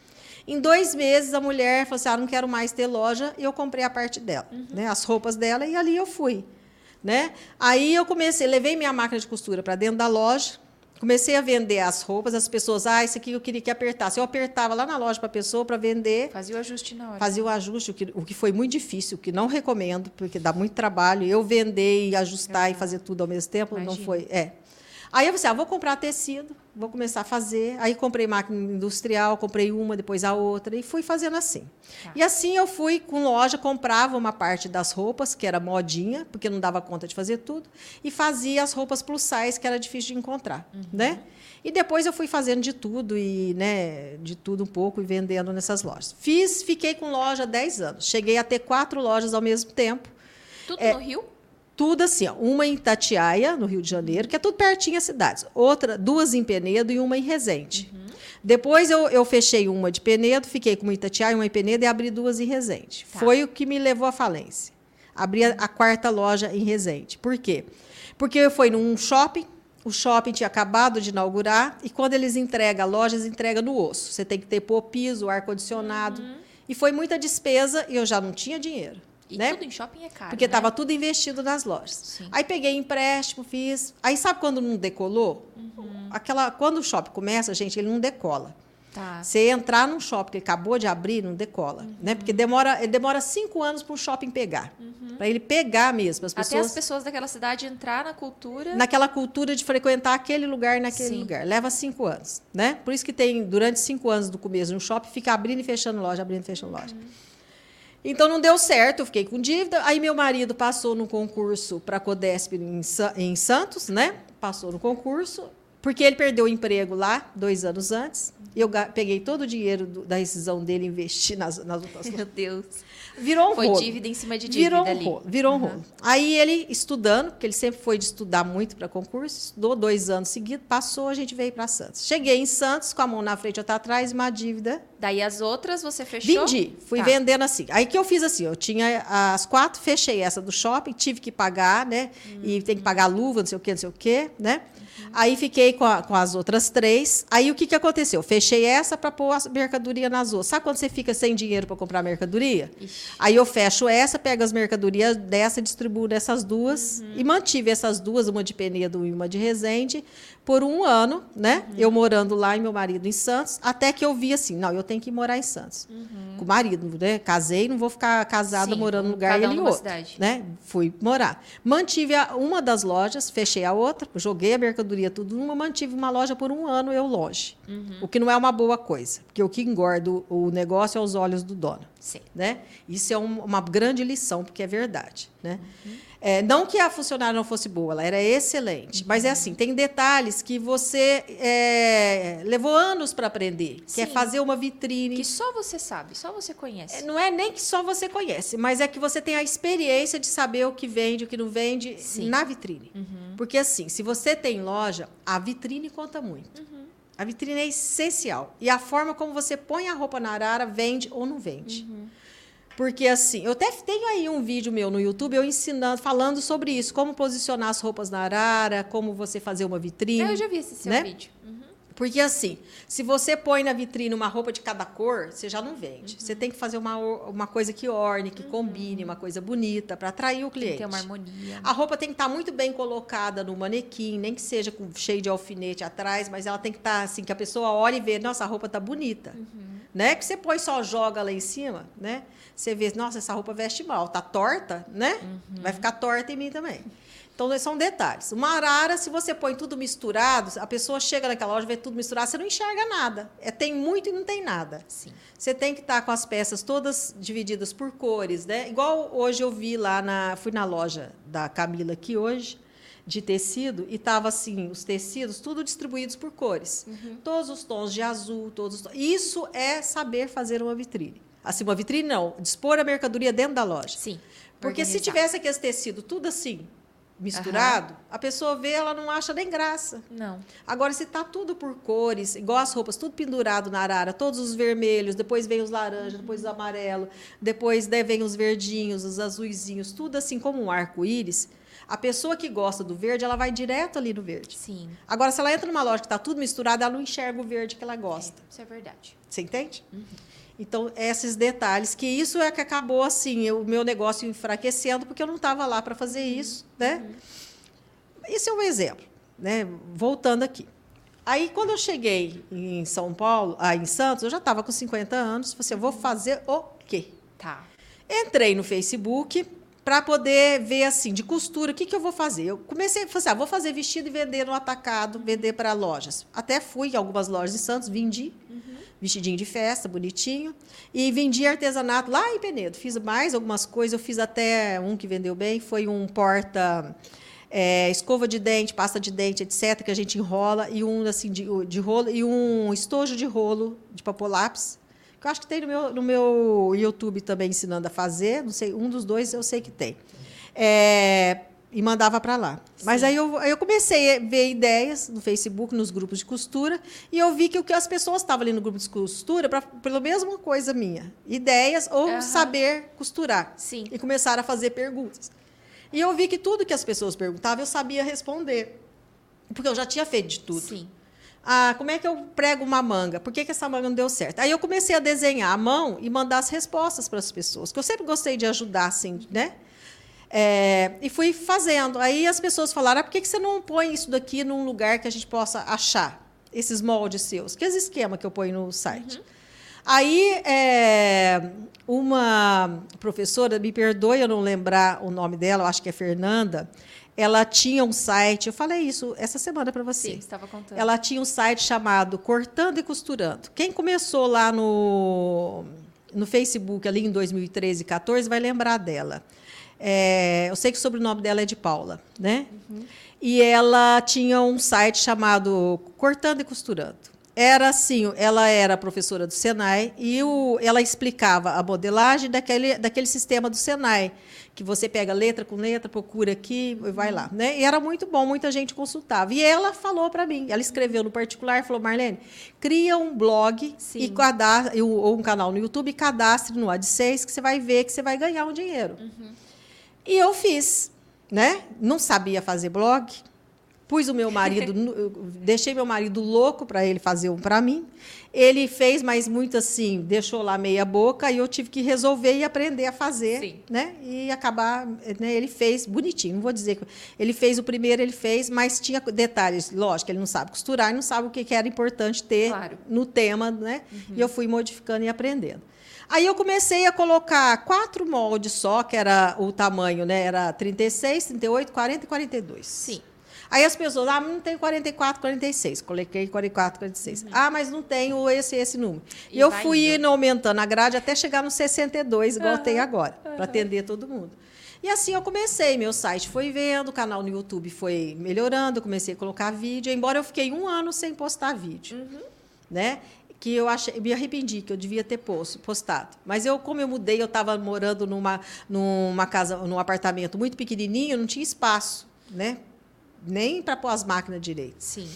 [SPEAKER 1] Em dois meses, a mulher falou assim: ah, não quero mais ter loja, e eu comprei a parte dela, uhum. né, as roupas dela, e ali eu fui. Né? Aí eu comecei, levei minha máquina de costura para dentro da loja, comecei a vender as roupas, as pessoas, ah, isso aqui eu queria que apertasse. Eu apertava lá na loja para a pessoa para vender.
[SPEAKER 2] Fazia o ajuste na hora.
[SPEAKER 1] Fazia o ajuste, o que, o que foi muito difícil, o que não recomendo, porque dá muito trabalho. Eu vender e ajustar e fazer tudo ao mesmo tempo, Imagina. não foi. É. Aí eu pensei, ah, vou comprar tecido, vou começar a fazer. Aí comprei máquina industrial, comprei uma, depois a outra, e fui fazendo assim. Tá. E assim eu fui com loja, comprava uma parte das roupas, que era modinha, porque não dava conta de fazer tudo, e fazia as roupas plus size, que era difícil de encontrar. Uhum. Né? E depois eu fui fazendo de tudo, e né, de tudo um pouco, e vendendo nessas lojas. Fiz, fiquei com loja 10 anos. Cheguei a ter quatro lojas ao mesmo tempo.
[SPEAKER 2] Tudo é, no Rio?
[SPEAKER 1] Tudo assim, ó, uma em Tatiaia, no Rio de Janeiro, que é tudo pertinho as cidades. Outra, duas em Penedo e uma em Resende. Uhum. Depois eu, eu fechei uma de Penedo, fiquei com uma em Itatiaia, uma em Penedo e abri duas em Resende. Tá. Foi o que me levou à falência. Abri a, a, quarta loja em Resende. Por quê? Porque foi num shopping, o shopping tinha acabado de inaugurar, e quando eles entregam a loja, eles entregam no osso. Você tem que ter pôr piso, ar-condicionado. Uhum. E foi muita despesa e eu já não tinha dinheiro.
[SPEAKER 2] E
[SPEAKER 1] né?
[SPEAKER 2] tudo em shopping é caro.
[SPEAKER 1] Porque estava
[SPEAKER 2] né?
[SPEAKER 1] tudo investido nas lojas. Sim. Aí peguei empréstimo, fiz. Aí sabe quando não decolou? Uhum. Aquela, quando o shopping começa, gente, ele não decola. Tá. Você entrar num shopping que acabou de abrir, não decola. Uhum. Né? Porque demora, demora cinco anos para o shopping pegar. Uhum. Para ele pegar mesmo. As pessoas,
[SPEAKER 2] Até as pessoas daquela cidade entrar na cultura.
[SPEAKER 1] Naquela cultura de frequentar aquele lugar naquele Sim. lugar. Leva cinco anos. Né? Por isso que tem, durante cinco anos do começo de um shopping, fica abrindo e fechando loja, abrindo e fechando loja. Uhum. Então não deu certo, eu fiquei com dívida. Aí meu marido passou no concurso para a Codesp em, em Santos, né? Passou no concurso, porque ele perdeu o emprego lá dois anos antes. Eu peguei todo o dinheiro do, da rescisão dele e investi nas, nas outras
[SPEAKER 2] Meu Deus.
[SPEAKER 1] Virou um
[SPEAKER 2] foi
[SPEAKER 1] rolo.
[SPEAKER 2] dívida em cima de dívida
[SPEAKER 1] virou um
[SPEAKER 2] ali.
[SPEAKER 1] Rolo, virou uhum. um rolo. Aí ele estudando, porque ele sempre foi de estudar muito para concurso, estudou dois anos seguidos, passou, a gente veio para Santos. Cheguei em Santos com a mão na frente outra atrás, uma dívida.
[SPEAKER 2] Daí as outras você fechou?
[SPEAKER 1] Vendi, fui tá. vendendo assim. Aí que eu fiz assim, eu tinha as quatro, fechei essa do shopping, tive que pagar, né? Uhum. E tem que pagar luva, não sei o quê, não sei o quê, né? Aí fiquei com, a, com, as outras três. Aí o que, que aconteceu? Fechei essa para pôr a mercadoria nas outras. Sabe quando você fica sem dinheiro para comprar mercadoria? Ixi. Aí eu fecho essa, pego as mercadorias dessa, distribuo nessas duas uhum. e mantive essas duas, uma de Penedo e uma de Resende, por um ano, né? Uhum. Eu morando lá e meu marido em Santos, até que eu vi assim, não, eu tenho que morar em Santos. Uhum. Com o marido, né? Casei, não vou ficar casada Sim, morando num lugar e ele outro, cidade. né? Fui morar. Mantive a, uma das lojas, fechei a outra, joguei a mercadoria tudo numa, mantive uma loja por um ano eu longe. Uhum. O que não é uma boa coisa, porque o que engorda o negócio é os olhos do dono.
[SPEAKER 2] Sim.
[SPEAKER 1] Né? Isso é um, uma grande lição, porque é verdade, né? Uhum. É, não que a funcionária não fosse boa, ela era excelente. Mas é assim, tem detalhes que você é, levou anos para aprender. Sim. Que é fazer uma vitrine.
[SPEAKER 2] Que só você sabe, só você conhece.
[SPEAKER 1] É, não é nem que só você conhece, mas é que você tem a experiência de saber o que vende, o que não vende Sim. na vitrine. Uhum. Porque assim, se você tem loja, a vitrine conta muito. Uhum. A vitrine é essencial. E a forma como você põe a roupa na arara vende ou não vende.
[SPEAKER 2] Uhum.
[SPEAKER 1] Porque assim, eu até tenho aí um vídeo meu no YouTube eu ensinando, falando sobre isso, como posicionar as roupas na arara, como você fazer uma vitrine.
[SPEAKER 2] Ah, eu já vi esse seu
[SPEAKER 1] né?
[SPEAKER 2] vídeo. Uhum.
[SPEAKER 1] Porque assim, se você põe na vitrine uma roupa de cada cor, você já não vende.
[SPEAKER 2] Uhum.
[SPEAKER 1] Você tem que fazer uma, uma coisa que orne, que combine, uma coisa bonita para atrair o
[SPEAKER 2] Tem
[SPEAKER 1] cliente.
[SPEAKER 2] ter uma harmonia.
[SPEAKER 1] A roupa tem que estar muito bem colocada no manequim, nem que seja com, cheio de alfinete atrás, mas ela tem que estar assim, que a pessoa olhe e vê, nossa, a roupa tá bonita. Né? Que você põe só joga lá em cima, né? Você vê, nossa, essa roupa veste mal, tá torta, né? Vai ficar torta em mim também. Então, são detalhes. Uma arara, se você põe tudo misturado, a pessoa chega naquela loja, vê tudo misturado, você não enxerga nada. É, tem muito e não tem nada.
[SPEAKER 2] Sim.
[SPEAKER 1] Você tem que estar com as peças todas divididas por cores, né? Igual hoje eu vi lá na. Fui na loja da Camila aqui hoje, de tecido, e tava assim, os tecidos, tudo distribuídos por cores. Todos os tons de azul, todos os tons. Isso é saber fazer uma vitrine. Assim, uma vitrine não, dispor a mercadoria dentro da loja.
[SPEAKER 2] Sim.
[SPEAKER 1] Porque se
[SPEAKER 2] Organizar.
[SPEAKER 1] tivesse aquele tecido tudo assim, misturado, a pessoa vê, ela não acha nem graça.
[SPEAKER 2] Não.
[SPEAKER 1] Agora, se tá tudo por cores, igual as roupas, tudo pendurado na arara, todos os vermelhos, depois vem os laranjas, depois os amarelos, depois né, vem os verdinhos, os azuizinhos, tudo assim como um arco-íris. A pessoa que gosta do verde, ela vai direto ali no verde.
[SPEAKER 2] Sim.
[SPEAKER 1] Agora, se ela entra numa loja que está tudo misturado, ela não enxerga o verde que ela gosta.
[SPEAKER 2] Isso é verdade.
[SPEAKER 1] Você entende? Então, esses detalhes, que isso é que acabou assim, o meu negócio enfraquecendo, porque eu não estava lá para fazer isso, né? Esse é um exemplo, né? Voltando aqui. Aí, quando eu cheguei em São Paulo, ah, em Santos, eu já estava com 50 anos, falei assim, eu vou fazer o quê?
[SPEAKER 2] Tá.
[SPEAKER 1] Entrei no Facebook para poder ver assim, de costura, o que, que eu vou fazer? Eu comecei a falar assim, ah, vou fazer vestido e vender no atacado, vender para lojas. Até fui em algumas lojas de Santos, vendi, vestidinho de festa, bonitinho, e vendi artesanato lá em Penedo. Fiz mais algumas coisas, eu fiz até um que vendeu bem, foi um porta é, escova de dente, pasta de dente, etc., que a gente enrola, e um assim de, de rolo, e um estojo de rolo de papolápis, que eu acho que tem no meu, no meu YouTube também ensinando a fazer, não sei, um dos dois eu sei que tem. É, e mandava para lá. Mas aí eu, aí eu comecei a ver ideias no Facebook, nos grupos de costura, e eu vi que o que as pessoas estavam ali no grupo de costura, pra, pela mesma coisa minha, ideias ou
[SPEAKER 2] Aham.
[SPEAKER 1] saber costurar.
[SPEAKER 2] Sim.
[SPEAKER 1] E começaram a fazer perguntas. E eu vi que tudo que as pessoas perguntavam, eu sabia responder. Porque eu já tinha feito de tudo.
[SPEAKER 2] Sim.
[SPEAKER 1] Ah, como é que eu prego uma manga? Por que, que essa manga não deu certo? Aí eu comecei a desenhar à mão e mandar as respostas para as pessoas, que eu sempre gostei de ajudar, assim, né? É, e fui fazendo. Aí as pessoas falaram: ah, por que, que você não põe isso daqui num lugar que a gente possa achar esses moldes seus? Que esse esquema que eu ponho no site. Aí, é, uma professora, me perdoe eu não lembrar o nome dela, eu acho que é Fernanda, ela tinha um site, eu falei isso essa semana para você.
[SPEAKER 2] Sim, estava contando.
[SPEAKER 1] Ela tinha um site chamado Cortando e Costurando. Quem começou lá no, no Facebook, ali em 2013, 14, vai lembrar dela. É, eu sei que o sobrenome dela é de Paula, né? E ela tinha um site chamado Cortando e Costurando. Era assim, ela era professora do Senai e o, ela explicava a modelagem daquele, daquele sistema do Senai, que você pega letra com letra, procura aqui e vai lá. Né? E era muito bom, muita gente consultava. E ela falou para mim, ela escreveu no particular, falou, Marlene, cria um blog
[SPEAKER 2] Sim.
[SPEAKER 1] e cadastre, ou um canal no YouTube e cadastre no AdSense que você vai ver que você vai ganhar um dinheiro. E eu fiz, né? Não sabia fazer blog. Pus o meu marido, deixei meu marido louco para ele fazer um para mim. Ele fez, mas muito assim, deixou lá meia boca e eu tive que resolver e aprender a fazer,
[SPEAKER 2] Sim.
[SPEAKER 1] né? E acabar, né? Ele fez bonitinho, não vou dizer que ele fez o primeiro, ele fez, mas tinha detalhes, lógico, ele não sabe costurar, e não sabe o que era importante ter
[SPEAKER 2] Claro.
[SPEAKER 1] no tema, né? E eu fui modificando e aprendendo. Aí eu comecei a colocar quatro moldes só, que era o tamanho, né? Era 36, 38, 40 e 42.
[SPEAKER 2] Sim.
[SPEAKER 1] Aí as pessoas, ah, não tem 44, 46. Coloquei 44, 46. Ah, mas não tenho esse esse número. E,
[SPEAKER 2] Uhum. E
[SPEAKER 1] eu fui
[SPEAKER 2] indo.
[SPEAKER 1] aumentando a grade até chegar no 62, igual
[SPEAKER 2] Aham,
[SPEAKER 1] tem agora, para atender todo mundo. E assim eu comecei, meu site foi vendo, o canal no YouTube foi melhorando, comecei a colocar vídeo, embora eu fiquei um ano sem postar vídeo,
[SPEAKER 2] Uhum.
[SPEAKER 1] né? Que eu achei, me arrependi que eu devia ter posto, postado. Mas eu, como eu mudei, eu estava morando numa, numa casa, num apartamento muito pequenininho, não tinha espaço, né? Nem para pôr as máquinas direito.
[SPEAKER 2] Sim.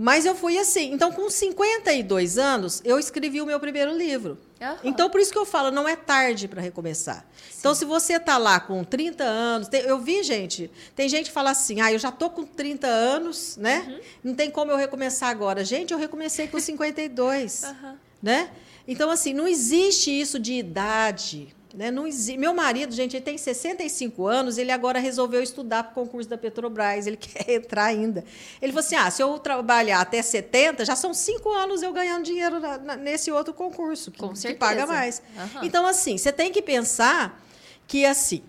[SPEAKER 1] Mas eu fui assim. Então, com 52 anos, eu escrevi o meu primeiro livro.
[SPEAKER 2] Aham.
[SPEAKER 1] Então, por isso que eu falo, não é tarde para recomeçar. Então, se você está lá com 30 anos, tem- eu vi, gente, tem gente que fala assim, ah, eu já tô com 30 anos, né?
[SPEAKER 2] Uhum.
[SPEAKER 1] Não tem como eu recomeçar agora. Gente, eu recomecei com 52,
[SPEAKER 2] Aham.
[SPEAKER 1] né? Então, assim, não existe isso de idade. Né? Não. Meu marido, gente, ele tem 65 anos, ele agora resolveu estudar para o concurso da Petrobras, ele quer entrar ainda. Ele falou assim: ah, se eu trabalhar até 70, já são cinco anos eu ganhando dinheiro na- na- nesse outro concurso, que, que paga mais.
[SPEAKER 2] Aham.
[SPEAKER 1] Então, assim, você tem que pensar que assim,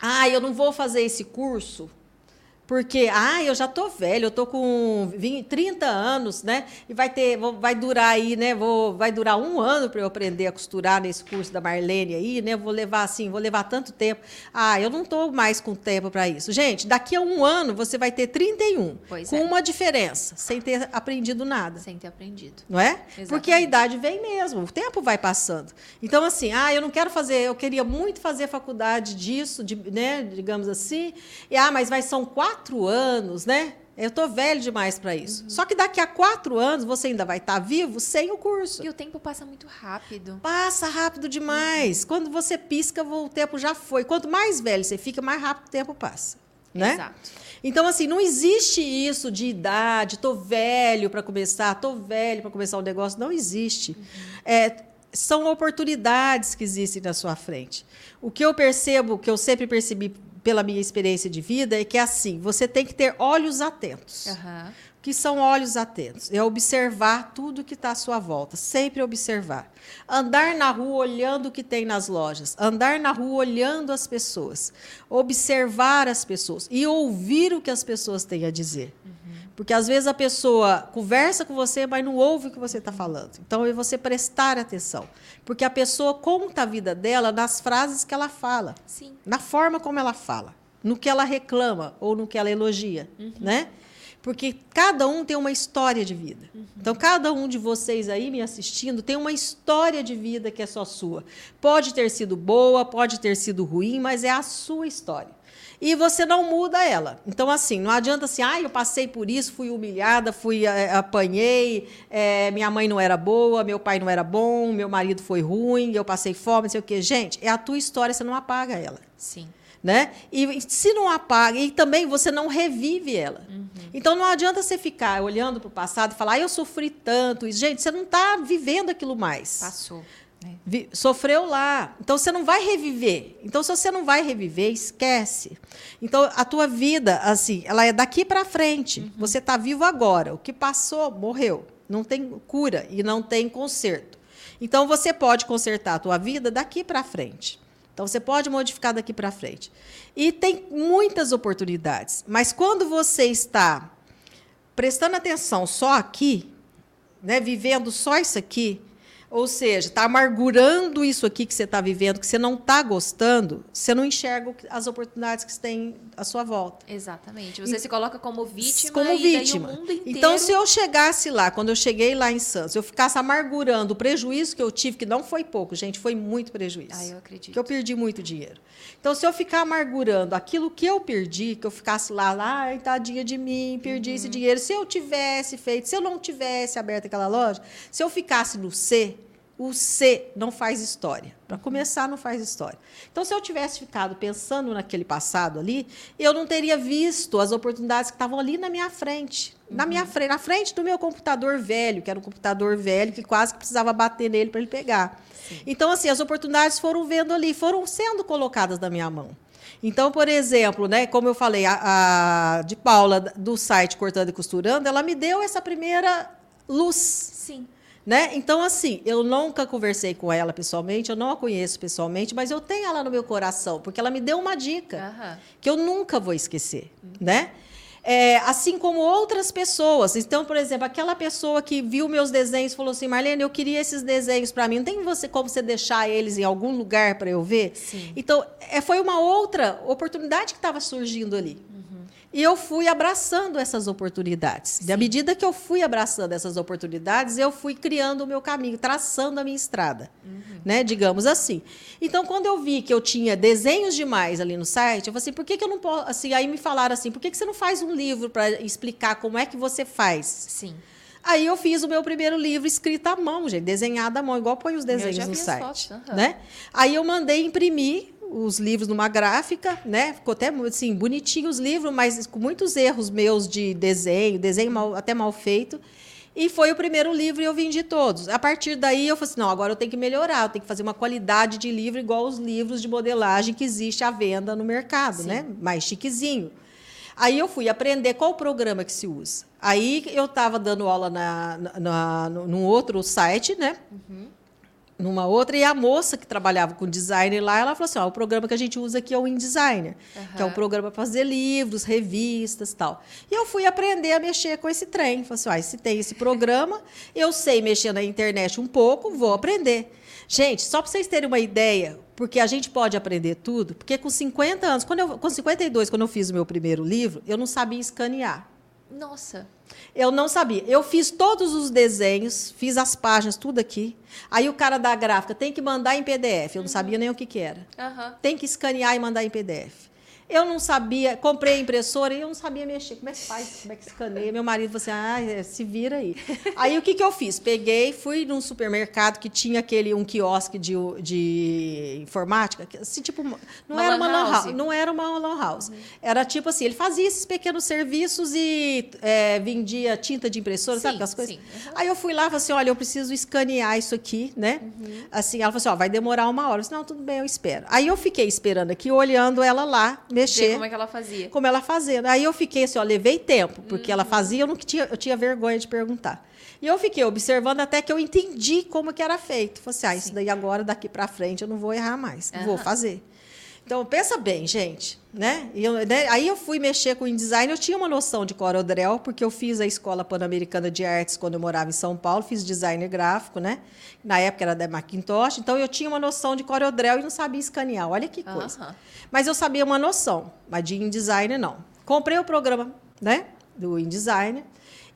[SPEAKER 1] ah, eu não vou fazer esse curso porque, ah, eu já tô velho, eu tô com 20, 30 anos, né? E vai ter, vai durar aí, né? Vou, vai durar um ano para eu aprender a costurar nesse curso da Marlene aí, né? Vou levar assim, vou levar tanto tempo. Ah, eu não tô mais com tempo para isso. Gente, daqui a um ano você vai ter 31,
[SPEAKER 2] Pois
[SPEAKER 1] com
[SPEAKER 2] é.
[SPEAKER 1] uma diferença, sem ter aprendido nada
[SPEAKER 2] Sem ter aprendido.
[SPEAKER 1] não é?
[SPEAKER 2] Exatamente.
[SPEAKER 1] Porque a idade vem mesmo, o tempo vai passando. Então, assim, ah, eu não quero fazer, eu queria muito fazer faculdade disso, de, né, digamos assim, e ah, mas vai são quatro anos, né? Eu tô velho demais para isso. Só que daqui a quatro anos você ainda vai estar vivo sem o curso.
[SPEAKER 2] E o tempo passa muito rápido.
[SPEAKER 1] Passa rápido demais. Quando você pisca, o tempo já foi. Quanto mais velho você fica, mais rápido o tempo passa. Né?
[SPEAKER 2] Exato.
[SPEAKER 1] Então, assim, não existe isso de idade, tô velho para começar, tô velho para começar um negócio. Não existe. É, são oportunidades que existem na sua frente. O que eu percebo, que eu sempre percebi pela minha experiência de vida, é que é assim: você tem que ter olhos atentos.
[SPEAKER 2] Aham.
[SPEAKER 1] O que são olhos atentos? É observar tudo que está à sua volta, sempre observar. Andar na rua olhando o que tem nas lojas, andar na rua olhando as pessoas, observar as pessoas e ouvir o que as pessoas têm a dizer. Porque às vezes a pessoa conversa com você, mas não ouve o que você está falando. Então é você prestar atenção. Porque a pessoa conta a vida dela nas frases que ela fala
[SPEAKER 2] Sim.
[SPEAKER 1] na forma como ela fala, no que ela reclama ou no que ela elogia, né? Porque cada um tem uma história de vida. Então, cada um de vocês aí me assistindo tem uma história de vida que é só sua. Pode ter sido boa, pode ter sido ruim, mas é a sua história. E você não muda ela. Então, assim, não adianta assim, ah, eu passei por isso, fui humilhada, fui, eh, apanhei, eh, minha mãe não era boa, meu pai não era bom, meu marido foi ruim, eu passei fome, não sei o quê. Gente, é a tua história, você não apaga ela
[SPEAKER 2] Sim.
[SPEAKER 1] né? E se não apaga, e também você não revive ela. Então não adianta você ficar olhando para o passado e falar, ah, eu sofri tanto. E, gente, você não está vivendo aquilo mais.
[SPEAKER 2] Passou.
[SPEAKER 1] Vi- sofreu lá. Então você não vai reviver. Então, se você não vai reviver, esquece. Então, a tua vida, assim, ela é daqui para frente. Você está vivo agora. O que passou, morreu. Não tem cura e não tem conserto. Então, você pode consertar a tua vida daqui para frente. Então, você pode modificar daqui para frente. E tem muitas oportunidades. Mas quando você está prestando atenção só aqui, né, vivendo só isso aqui, ou seja, está amargurando isso aqui que você está vivendo, que você não está gostando, você não enxerga as oportunidades que você tem à sua volta.
[SPEAKER 2] Exatamente. Você se coloca como vítima
[SPEAKER 1] Como
[SPEAKER 2] e
[SPEAKER 1] vítima.
[SPEAKER 2] o mundo inteiro...
[SPEAKER 1] Então, se eu chegasse lá, quando eu cheguei lá em Santos, eu ficasse amargurando o prejuízo que eu tive, que não foi pouco, gente, foi muito prejuízo.
[SPEAKER 2] Ah, eu acredito.
[SPEAKER 1] Que eu perdi muito dinheiro. Então, se eu ficar amargurando aquilo que eu perdi, que eu ficasse lá, lá, ai, tadinha de mim, perdi
[SPEAKER 2] Uhum.
[SPEAKER 1] esse dinheiro. Se eu tivesse feito, se eu não tivesse aberto aquela loja, se eu ficasse no C, o C não faz história. Para começar, não faz história. Então, se eu tivesse ficado pensando naquele passado ali, eu não teria visto as oportunidades que estavam ali na minha frente. Na minha frente, na frente do meu computador velho, que era um computador velho que quase que precisava bater nele para ele pegar. Então, assim, as oportunidades foram vendo ali, foram sendo colocadas na minha mão. Então, por exemplo, né, como eu falei, a, a de Paula, do site Cortando e Costurando, ela me deu essa primeira luz.
[SPEAKER 2] Sim.
[SPEAKER 1] Né? Então, assim, eu nunca conversei com ela pessoalmente, eu não a conheço pessoalmente, mas eu tenho ela no meu coração, porque ela me deu uma dica
[SPEAKER 2] Aham.
[SPEAKER 1] que eu nunca vou esquecer, né? É, assim como outras pessoas. Então, por exemplo, aquela pessoa que viu meus desenhos falou assim, Marlene, eu queria esses desenhos para mim. Não tem você como você deixar eles em algum lugar para eu ver?
[SPEAKER 2] Sim.
[SPEAKER 1] Então, é, foi uma outra oportunidade que estava surgindo ali. E eu fui abraçando essas oportunidades. Sim. À medida que eu fui abraçando essas oportunidades, eu fui criando o meu caminho, traçando a minha estrada, uhum. né? Digamos assim. Então, quando eu vi que eu tinha desenhos demais ali no site, eu falei assim, por que, que eu não posso... Assim, aí me falaram assim, por que, que você não faz um livro para explicar como é que você faz?
[SPEAKER 2] Sim.
[SPEAKER 1] Aí eu fiz o meu primeiro livro escrito à mão, gente, desenhado à mão, igual põe os desenhos no site. Uhum. né? Aí eu mandei imprimir os livros numa gráfica, né? Ficou até assim, bonitinho os livros, mas com muitos erros meus de desenho, desenho mal, até mal feito. E foi o primeiro livro e eu vendi todos. A partir daí eu falei assim: não, agora eu tenho que melhorar, eu tenho que fazer uma qualidade de livro igual os livros de modelagem que existe à venda no mercado, Sim. né? Mais chiquezinho. Aí eu fui aprender qual o programa que se usa. Aí eu estava dando aula na, na, na, num outro site, né? Uhum numa outra, e a moça que trabalhava com designer lá, ela falou assim: ó, o programa que a gente usa aqui é o InDesigner, uhum. que é um programa para fazer livros, revistas tal. E eu fui aprender a mexer com esse trem. Falei assim: ó, se tem esse programa, eu sei mexer na internet um pouco, vou aprender. Gente, só para vocês terem uma ideia, porque a gente pode aprender tudo, porque com 50 anos, quando eu, com 52, quando eu fiz o meu primeiro livro, eu não sabia escanear.
[SPEAKER 2] Nossa.
[SPEAKER 1] Eu não sabia. Eu fiz todos os desenhos, fiz as páginas, tudo aqui. Aí o cara da gráfica tem que mandar em PDF. Eu não uhum. sabia nem o que, que era.
[SPEAKER 2] Uhum.
[SPEAKER 1] Tem que escanear e mandar em PDF. Eu não sabia, comprei a impressora e eu não sabia mexer. Como é que faz? Como é que escaneia? Meu marido falou assim: ah, se vira aí. aí o que, que eu fiz? Peguei, fui num supermercado que tinha aquele um quiosque de, de informática, assim, tipo, não uma era uma lan house. house. Não era uma lan house. Uhum. Era tipo assim, ele fazia esses pequenos serviços e é, vendia tinta de impressora, sim, sabe aquelas coisas? Uhum. Aí eu fui lá e falei assim: olha, eu preciso escanear isso aqui, né? Uhum. Assim, ela falou assim: ó, vai demorar uma hora. Eu disse, não, tudo bem, eu espero. Aí eu fiquei esperando aqui, olhando ela lá, mexer. Ver
[SPEAKER 2] como é que ela fazia.
[SPEAKER 1] Como ela fazia. Aí eu fiquei assim, ó, levei tempo, porque uhum. ela fazia, eu não tinha, eu tinha vergonha de perguntar. E eu fiquei observando até que eu entendi como que era feito. Falei assim, ah, isso daí agora, daqui para frente, eu não vou errar mais. Uhum. Vou fazer. Então, pensa bem, gente. Né? Eu, né? Aí eu fui mexer com o InDesign, eu tinha uma noção de CorelDRAW, porque eu fiz a Escola Pan-Americana de Artes quando eu morava em São Paulo, fiz design gráfico, né? Na época era da Macintosh, então eu tinha uma noção de CorelDRAW e não sabia escanear. Olha que coisa. Mas eu sabia uma noção, mas de InDesign não. Comprei o programa, né, do InDesign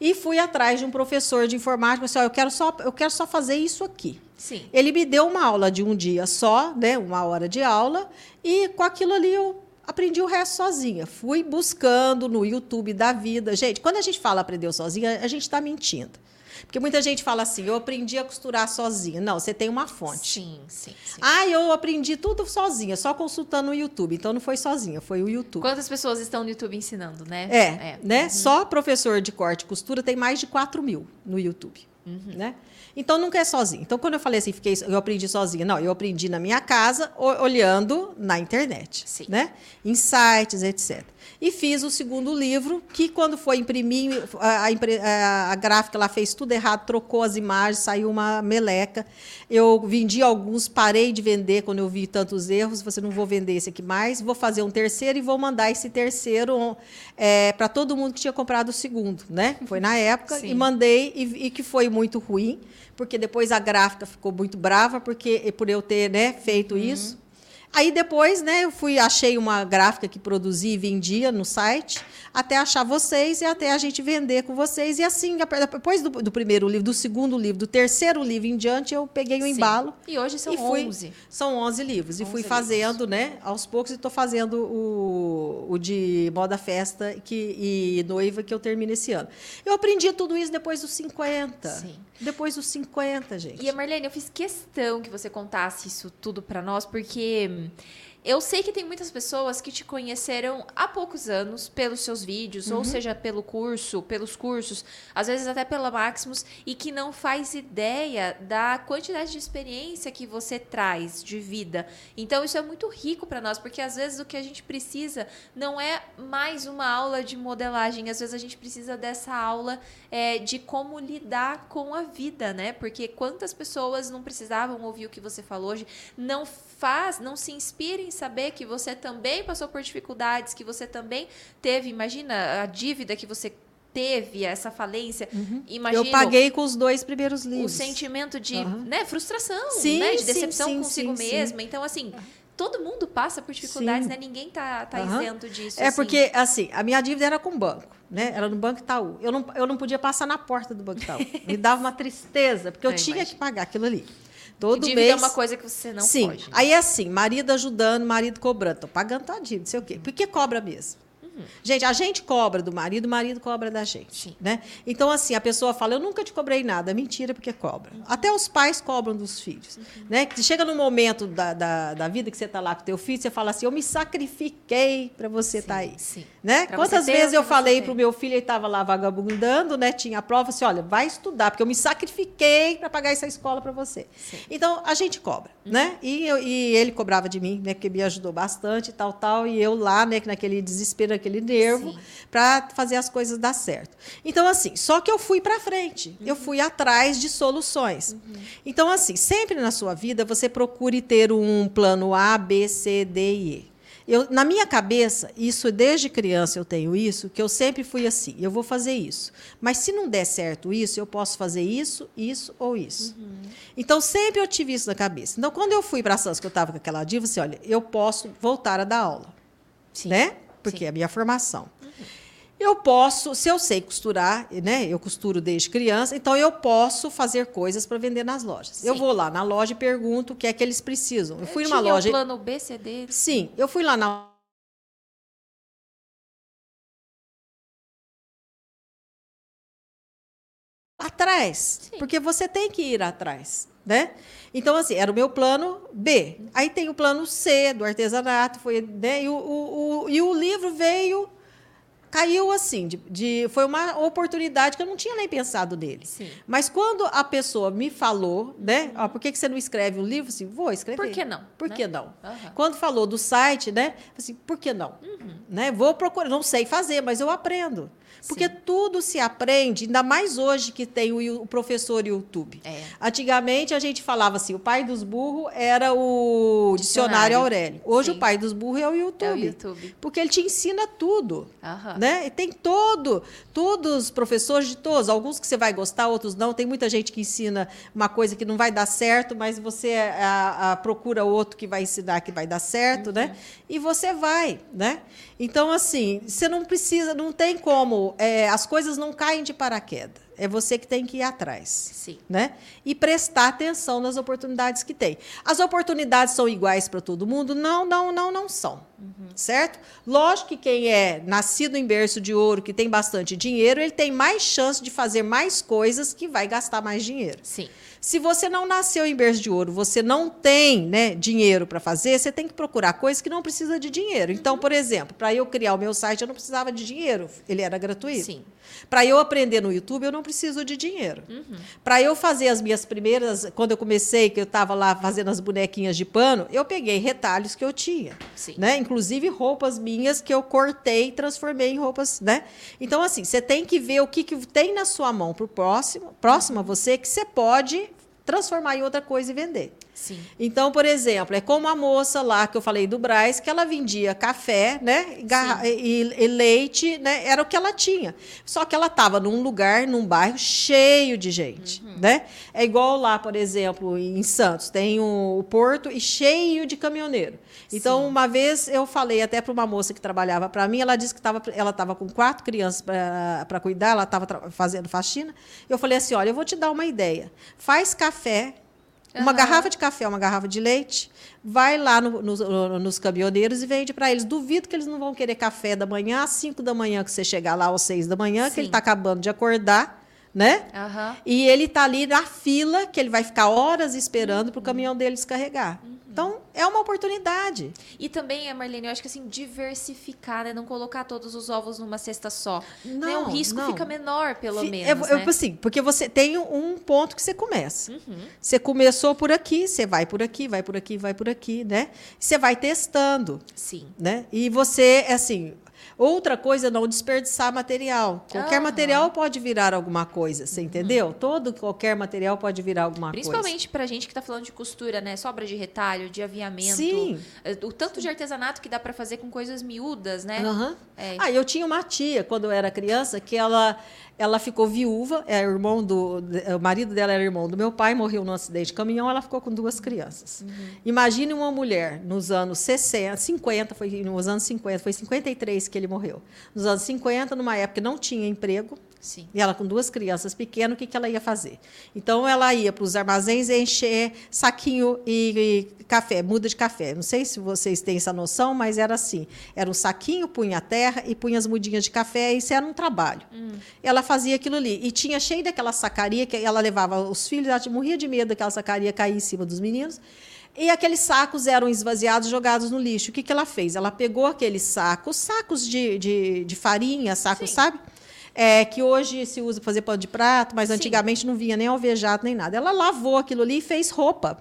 [SPEAKER 1] e fui atrás de um professor de informática, assim, eu quero só eu quero só fazer isso aqui.
[SPEAKER 2] Sim.
[SPEAKER 1] Ele me deu uma aula de um dia só, né, uma hora de aula, e com aquilo ali eu aprendi o resto sozinha. Fui buscando no YouTube da vida. Gente, quando a gente fala aprendeu sozinha, a gente está mentindo. Porque muita gente fala assim, eu aprendi a costurar sozinha. Não, você tem uma fonte.
[SPEAKER 2] Sim, sim, sim.
[SPEAKER 1] Ah, eu aprendi tudo sozinha, só consultando o YouTube. Então não foi sozinha, foi o YouTube.
[SPEAKER 2] Quantas pessoas estão no YouTube ensinando, né?
[SPEAKER 1] É, é. né? Uhum. Só professor de corte e costura tem mais de 4 mil no YouTube. Uhum. Né? Então nunca é sozinho. Então quando eu falei assim, fiquei, eu aprendi sozinha, não, eu aprendi na minha casa, olhando na internet,
[SPEAKER 2] Sim.
[SPEAKER 1] né? Em sites, etc. E fiz o segundo livro, que quando foi imprimir, a, a, a, gráfica ela fez tudo errado, trocou as imagens, saiu uma meleca. Eu vendi alguns, parei de vender quando eu vi tantos erros. Você não vou vender esse aqui mais, vou fazer um terceiro e vou mandar esse terceiro é, para todo mundo que tinha comprado o segundo, né? Foi na época Sim. e mandei e, e que foi muito ruim porque depois a gráfica ficou muito brava porque por eu ter né, feito uhum. isso. Aí depois, né, eu fui, achei uma gráfica que produzia e vendia no site, até achar vocês e até a gente vender com vocês. E assim, depois do, do primeiro livro, do segundo livro, do terceiro livro em diante, eu peguei o Sim. embalo.
[SPEAKER 2] E hoje são e fui, 11.
[SPEAKER 1] São 11 livros. 11 e fui fazendo, livros. né, aos poucos, e estou fazendo o, o de moda festa que, e noiva que eu termino esse ano. Eu aprendi tudo isso depois dos 50.
[SPEAKER 2] Sim.
[SPEAKER 1] Depois dos 50, gente.
[SPEAKER 2] E a Marlene, eu fiz questão que você contasse isso tudo para nós, porque eu sei que tem muitas pessoas que te conheceram há poucos anos pelos seus vídeos, uhum. ou seja, pelo curso, pelos cursos, às vezes até pela Maximus, e que não faz ideia da quantidade de experiência que você traz de vida. Então isso é muito rico para nós, porque às vezes o que a gente precisa não é mais uma aula de modelagem, às vezes a gente precisa dessa aula é, de como lidar com a vida, né? Porque quantas pessoas não precisavam ouvir o que você falou hoje, não faz, não se inspira em saber que você também passou por dificuldades, que você também teve, imagina a dívida que você teve essa falência. Uhum.
[SPEAKER 1] Imagino, eu paguei com os dois primeiros livros.
[SPEAKER 2] O sentimento de uhum. né, frustração, sim, né, de decepção sim, sim, consigo mesma. Então, assim, todo mundo passa por dificuldades,
[SPEAKER 1] Sim.
[SPEAKER 2] né? Ninguém tá, tá
[SPEAKER 1] Aham.
[SPEAKER 2] isento disso.
[SPEAKER 1] É
[SPEAKER 2] assim.
[SPEAKER 1] porque, assim, a minha dívida era com o banco, né? Era no Banco Itaú. Eu não, eu não podia passar na porta do Banco Itaú. Me dava uma tristeza, porque eu,
[SPEAKER 2] Eu
[SPEAKER 1] tinha
[SPEAKER 2] imagino.
[SPEAKER 1] que pagar aquilo ali. Todo
[SPEAKER 2] dívida
[SPEAKER 1] mês.
[SPEAKER 2] é uma coisa que você não
[SPEAKER 1] Sim.
[SPEAKER 2] pode. né?
[SPEAKER 1] Aí, assim, marido ajudando, marido cobrando. Tô pagando tua dívida, não sei o quê. Por que cobra mesmo? Gente, a gente cobra do marido, o marido cobra da gente.
[SPEAKER 2] Sim.
[SPEAKER 1] Né? Então, assim, a pessoa fala, eu nunca te cobrei nada. Mentira, porque cobra. Até os pais cobram dos filhos. Né? Que chega no momento da, da, da vida que você está lá com teu filho, você fala assim, eu me sacrifiquei para você estar aí.
[SPEAKER 2] Sim.
[SPEAKER 1] Né?
[SPEAKER 2] Pra
[SPEAKER 1] Quantas vezes eu falei para o meu filho, ele estava lá vagabundando, né? tinha a prova, assim, olha, vai estudar, porque eu me sacrifiquei para pagar essa escola para você.
[SPEAKER 2] Sim.
[SPEAKER 1] Então, a gente cobra,
[SPEAKER 2] Uhum.
[SPEAKER 1] né? E, eu- e ele cobrava de mim, né? Que me ajudou bastante e tal, tal. E eu lá, né? Naquele desespero, naquele nervo, para fazer as coisas dar certo. Então, assim, só que eu fui para frente. Eu fui atrás de soluções. Então, assim, sempre na sua vida, você procure ter um plano A, B, C, D e E. Eu, na minha cabeça, isso desde criança eu tenho isso, que eu sempre fui assim, eu vou fazer isso. Mas se não der certo isso, eu posso fazer isso, isso ou isso. Então sempre eu tive isso na cabeça. Então quando eu fui para a Sans, que eu estava com aquela diva, assim, olha, eu posso voltar a dar aula,
[SPEAKER 2] Sim.
[SPEAKER 1] né? Porque
[SPEAKER 2] Sim.
[SPEAKER 1] é a minha formação. Eu posso, se eu sei costurar, né? Eu costuro desde criança, então eu posso fazer coisas para vender nas lojas. Eu
[SPEAKER 2] Sim.
[SPEAKER 1] vou lá na loja e pergunto o que é que eles precisam. Eu fui
[SPEAKER 2] Eu
[SPEAKER 1] numa
[SPEAKER 2] tinha
[SPEAKER 1] loja.
[SPEAKER 2] o plano B, C, D.
[SPEAKER 1] Sim, eu fui lá na atrás,
[SPEAKER 2] Sim.
[SPEAKER 1] porque você tem que ir atrás, né? Então assim, era o meu plano B. Aí tem o plano C do artesanato, foi, né? E o, o- o- e o livro veio caiu assim, de, de- foi uma oportunidade que eu não tinha nem pensado nele.
[SPEAKER 2] Sim.
[SPEAKER 1] Mas quando a pessoa me falou, né? Ó, por que, que você não escreve um livro? Assim, vou escrever.
[SPEAKER 2] Por que não?
[SPEAKER 1] Por
[SPEAKER 2] né?
[SPEAKER 1] que não?
[SPEAKER 2] Aham.
[SPEAKER 1] Quando falou do site, né? Assim, por que não? Né? Vou procurar, não sei fazer, mas eu aprendo. Porque
[SPEAKER 2] Sim.
[SPEAKER 1] tudo se aprende, ainda mais hoje que tem o, o professor YouTube.
[SPEAKER 2] É.
[SPEAKER 1] Antigamente a gente falava assim, o pai dos burros era o dicionário,
[SPEAKER 2] Dicionário.
[SPEAKER 1] Aurélio. Hoje
[SPEAKER 2] Sim.
[SPEAKER 1] o pai dos burros é o YouTube.
[SPEAKER 2] É o YouTube.
[SPEAKER 1] Porque ele te ensina tudo.
[SPEAKER 2] Aham.
[SPEAKER 1] Né? E tem todo, todos os professores de todos, alguns que você vai gostar, outros não. Tem muita gente que ensina uma coisa que não vai dar certo, mas você a- a- procura outro que vai ensinar que vai dar certo, né? E você vai, né? Então, assim, você não precisa, não tem como, é, as coisas não caem de paraquedas. É você que tem que ir atrás
[SPEAKER 2] Sim.
[SPEAKER 1] né? E prestar atenção nas oportunidades que tem. As oportunidades são iguais para todo mundo? Não, não, não, não são. Certo? Lógico que quem é nascido em berço de ouro, que tem bastante dinheiro, ele tem mais chance de fazer mais coisas que vai gastar mais dinheiro.
[SPEAKER 2] Sim.
[SPEAKER 1] Se você não nasceu em berço de ouro, você não tem né, dinheiro para fazer, você tem que procurar coisas que não precisa de dinheiro. Então, por exemplo, para eu criar o meu site, eu não precisava de dinheiro, ele era gratuito.
[SPEAKER 2] Sim.
[SPEAKER 1] Para eu aprender no YouTube, eu não preciso de dinheiro.
[SPEAKER 2] Uhum.
[SPEAKER 1] Para eu fazer as minhas primeiras, quando eu comecei, que eu estava lá fazendo as bonequinhas de pano, eu peguei retalhos que eu tinha,
[SPEAKER 2] Sim.
[SPEAKER 1] né? Inclusive roupas minhas que eu cortei e transformei em roupas, né? Então assim, você tem que ver o que, que tem na sua mão para o próximo, próximo a você, que você pode transformar em outra coisa e vender.
[SPEAKER 2] Sim.
[SPEAKER 1] Então, por exemplo, é como a moça lá que eu falei do Braz, que ela vendia café, né? e E, leite, né? Era o que ela tinha. Só que ela estava num lugar, num bairro cheio de gente, né? É igual lá, por exemplo, em Santos, tem o, o porto e cheio de caminhoneiro. Então,
[SPEAKER 2] Sim.
[SPEAKER 1] uma vez eu falei até para uma moça que trabalhava para mim, ela disse que tava, ela estava com quatro crianças para cuidar, ela estava fazendo faxina. Eu falei assim: olha, eu vou te dar uma ideia. Faz café uma garrafa de café, uma garrafa de leite, vai lá no- nos- no- nos caminhoneiros e vende para eles. Duvido que eles não vão querer café da manhã às 5 da manhã, que você chegar lá às 6 da manhã, que ele
[SPEAKER 2] Sim.
[SPEAKER 1] está acabando de acordar, né?
[SPEAKER 2] Aham.
[SPEAKER 1] E ele está ali na fila, que ele vai ficar horas esperando para o caminhão dele descarregar.
[SPEAKER 2] Uhum.
[SPEAKER 1] Então, é uma oportunidade.
[SPEAKER 2] E também, Marlene, eu acho que assim, diversificar, né? Não colocar todos os ovos numa cesta só. né? O
[SPEAKER 1] Não,
[SPEAKER 2] risco
[SPEAKER 1] não.
[SPEAKER 2] fica menor, pelo menos.
[SPEAKER 1] é, é,
[SPEAKER 2] né?
[SPEAKER 1] assim, porque você tem um ponto que você começa.
[SPEAKER 2] Uhum.
[SPEAKER 1] Você começou por aqui, você vai por aqui, vai por aqui, vai por aqui, né? Você vai testando.
[SPEAKER 2] Sim.
[SPEAKER 1] né? E você, assim, outra coisa é não desperdiçar material. Qualquer
[SPEAKER 2] Aham.
[SPEAKER 1] material pode virar alguma coisa, você entendeu? Todo qualquer material pode virar alguma coisa.
[SPEAKER 2] Principalmente pra gente que tá falando de costura, né? Sobra de retalho, de aviamento.
[SPEAKER 1] Sim.
[SPEAKER 2] eh, O tanto de artesanato que dá pra fazer com coisas miúdas, né?
[SPEAKER 1] Aham.
[SPEAKER 2] É.
[SPEAKER 1] Ah, eu tinha uma tia, quando eu era criança, que ela, Ela ficou viúva, é irmão do, o marido dela era irmão do meu pai, morreu num acidente de caminhão, ela ficou com duas crianças. Uhum. Imagine uma mulher nos anos 60, 50, foi nos anos 50, foi 53 que ele morreu. Nos anos 50, numa época que não tinha emprego,
[SPEAKER 2] Sim.
[SPEAKER 1] E ela com duas crianças pequenas, o que, que ela ia fazer? Então ela ia para os armazéns encher saquinho e, e, café, muda de café. Não sei se vocês têm essa noção, mas era assim: era um saquinho, punha a terra e punha as mudinhas de café. Isso era um trabalho. Hum. Ela fazia aquilo ali e tinha cheio daquela sacaria que ela levava os filhos, ela morria de medo daquela sacaria cair em cima dos meninos. E aqueles sacos eram esvaziados, jogados no lixo. O que, que ela fez? Ela pegou aqueles sacos, sacos de, de, de farinha, sacos, Sim. sabe? é, que hoje se usa para fazer pano de prato, mas Sim. antigamente não vinha nem alvejado nem nada. Ela lavou aquilo ali e fez roupa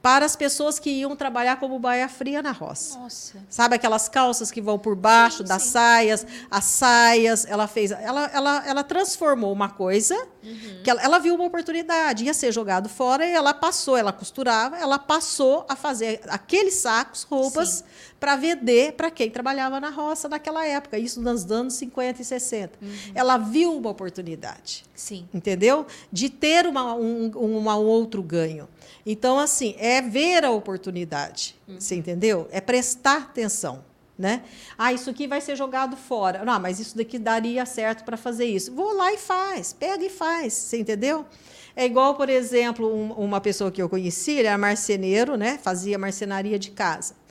[SPEAKER 1] para as pessoas que iam trabalhar como baia fria na roça.
[SPEAKER 2] Nossa.
[SPEAKER 1] Sabe aquelas calças que vão por baixo sim, das sim. saias, as saias, ela fez, ela, ela, ela transformou uma coisa uhum. que ela, ela, viu uma oportunidade, ia ser jogado fora e ela passou, ela costurava, ela passou a fazer aqueles sacos, roupas para vender para quem trabalhava na roça naquela época, isso nos anos 50 e 60. Uhum. Ela viu uma oportunidade.
[SPEAKER 2] Sim.
[SPEAKER 1] Entendeu? De ter uma, um, uma, um outro ganho. Então, assim, é ver a oportunidade. Uhum. Você entendeu? É prestar atenção. Né? Ah, isso aqui vai ser jogado fora. Não, mas isso daqui daria certo para fazer isso. Vou lá e faz, pega e faz, você entendeu? É igual, por exemplo, um, uma pessoa que eu conheci, ele era marceneiro, né? Fazia marcenaria de casa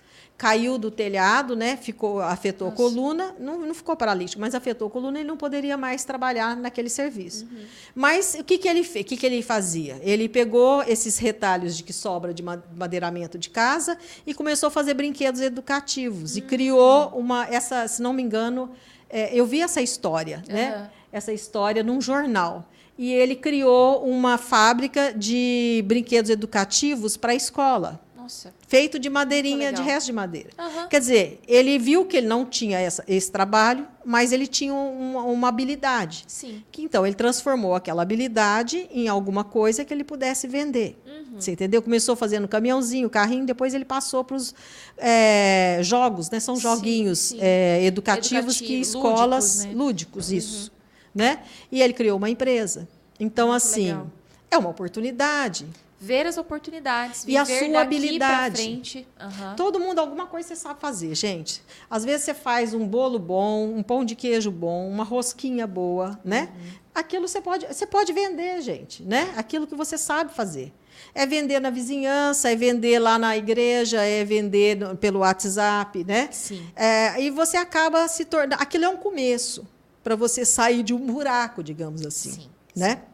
[SPEAKER 1] caiu do telhado, né? Ficou, afetou Nossa. a coluna, não, não ficou paralítico, mas afetou a coluna, ele não poderia mais trabalhar naquele serviço. Uhum. Mas o que, que ele fez? O que, que ele fazia? Ele pegou esses retalhos de que sobra de madeiramento de casa e começou a fazer brinquedos educativos uhum. e criou uma essa, se não me engano, é, eu vi essa história, uhum. né? Essa história num jornal e ele criou uma fábrica de brinquedos educativos para a escola.
[SPEAKER 2] Nossa.
[SPEAKER 1] Feito de madeirinha, de resto de madeira. Uhum. Quer dizer, ele viu que ele não tinha essa, esse trabalho, mas ele tinha uma, uma, habilidade.
[SPEAKER 2] Sim.
[SPEAKER 1] Que, então, ele transformou aquela habilidade em alguma coisa que ele pudesse vender. Uhum. Você entendeu? Começou fazendo caminhãozinho, carrinho, depois ele passou para os é, jogos, né? São joguinhos sim, sim. É, educativos Educativo, que escolas. Lúdicos, né? lúdicos isso. Uhum. Né? E ele criou uma empresa. Então, Muito assim, legal. é uma oportunidade
[SPEAKER 2] ver as oportunidades,
[SPEAKER 1] e a sua habilidade.
[SPEAKER 2] frente. Uhum.
[SPEAKER 1] Todo mundo alguma coisa você sabe fazer, gente. Às vezes você faz um bolo bom, um pão de queijo bom, uma rosquinha boa, né? Uhum. Aquilo você pode, você pode vender, gente, né? Aquilo que você sabe fazer. É vender na vizinhança, é vender lá na igreja, é vender no, pelo WhatsApp, né?
[SPEAKER 2] Sim.
[SPEAKER 1] É, e você acaba se tornando. Aquilo é um começo para você sair de um buraco, digamos assim, sim, né? Sim.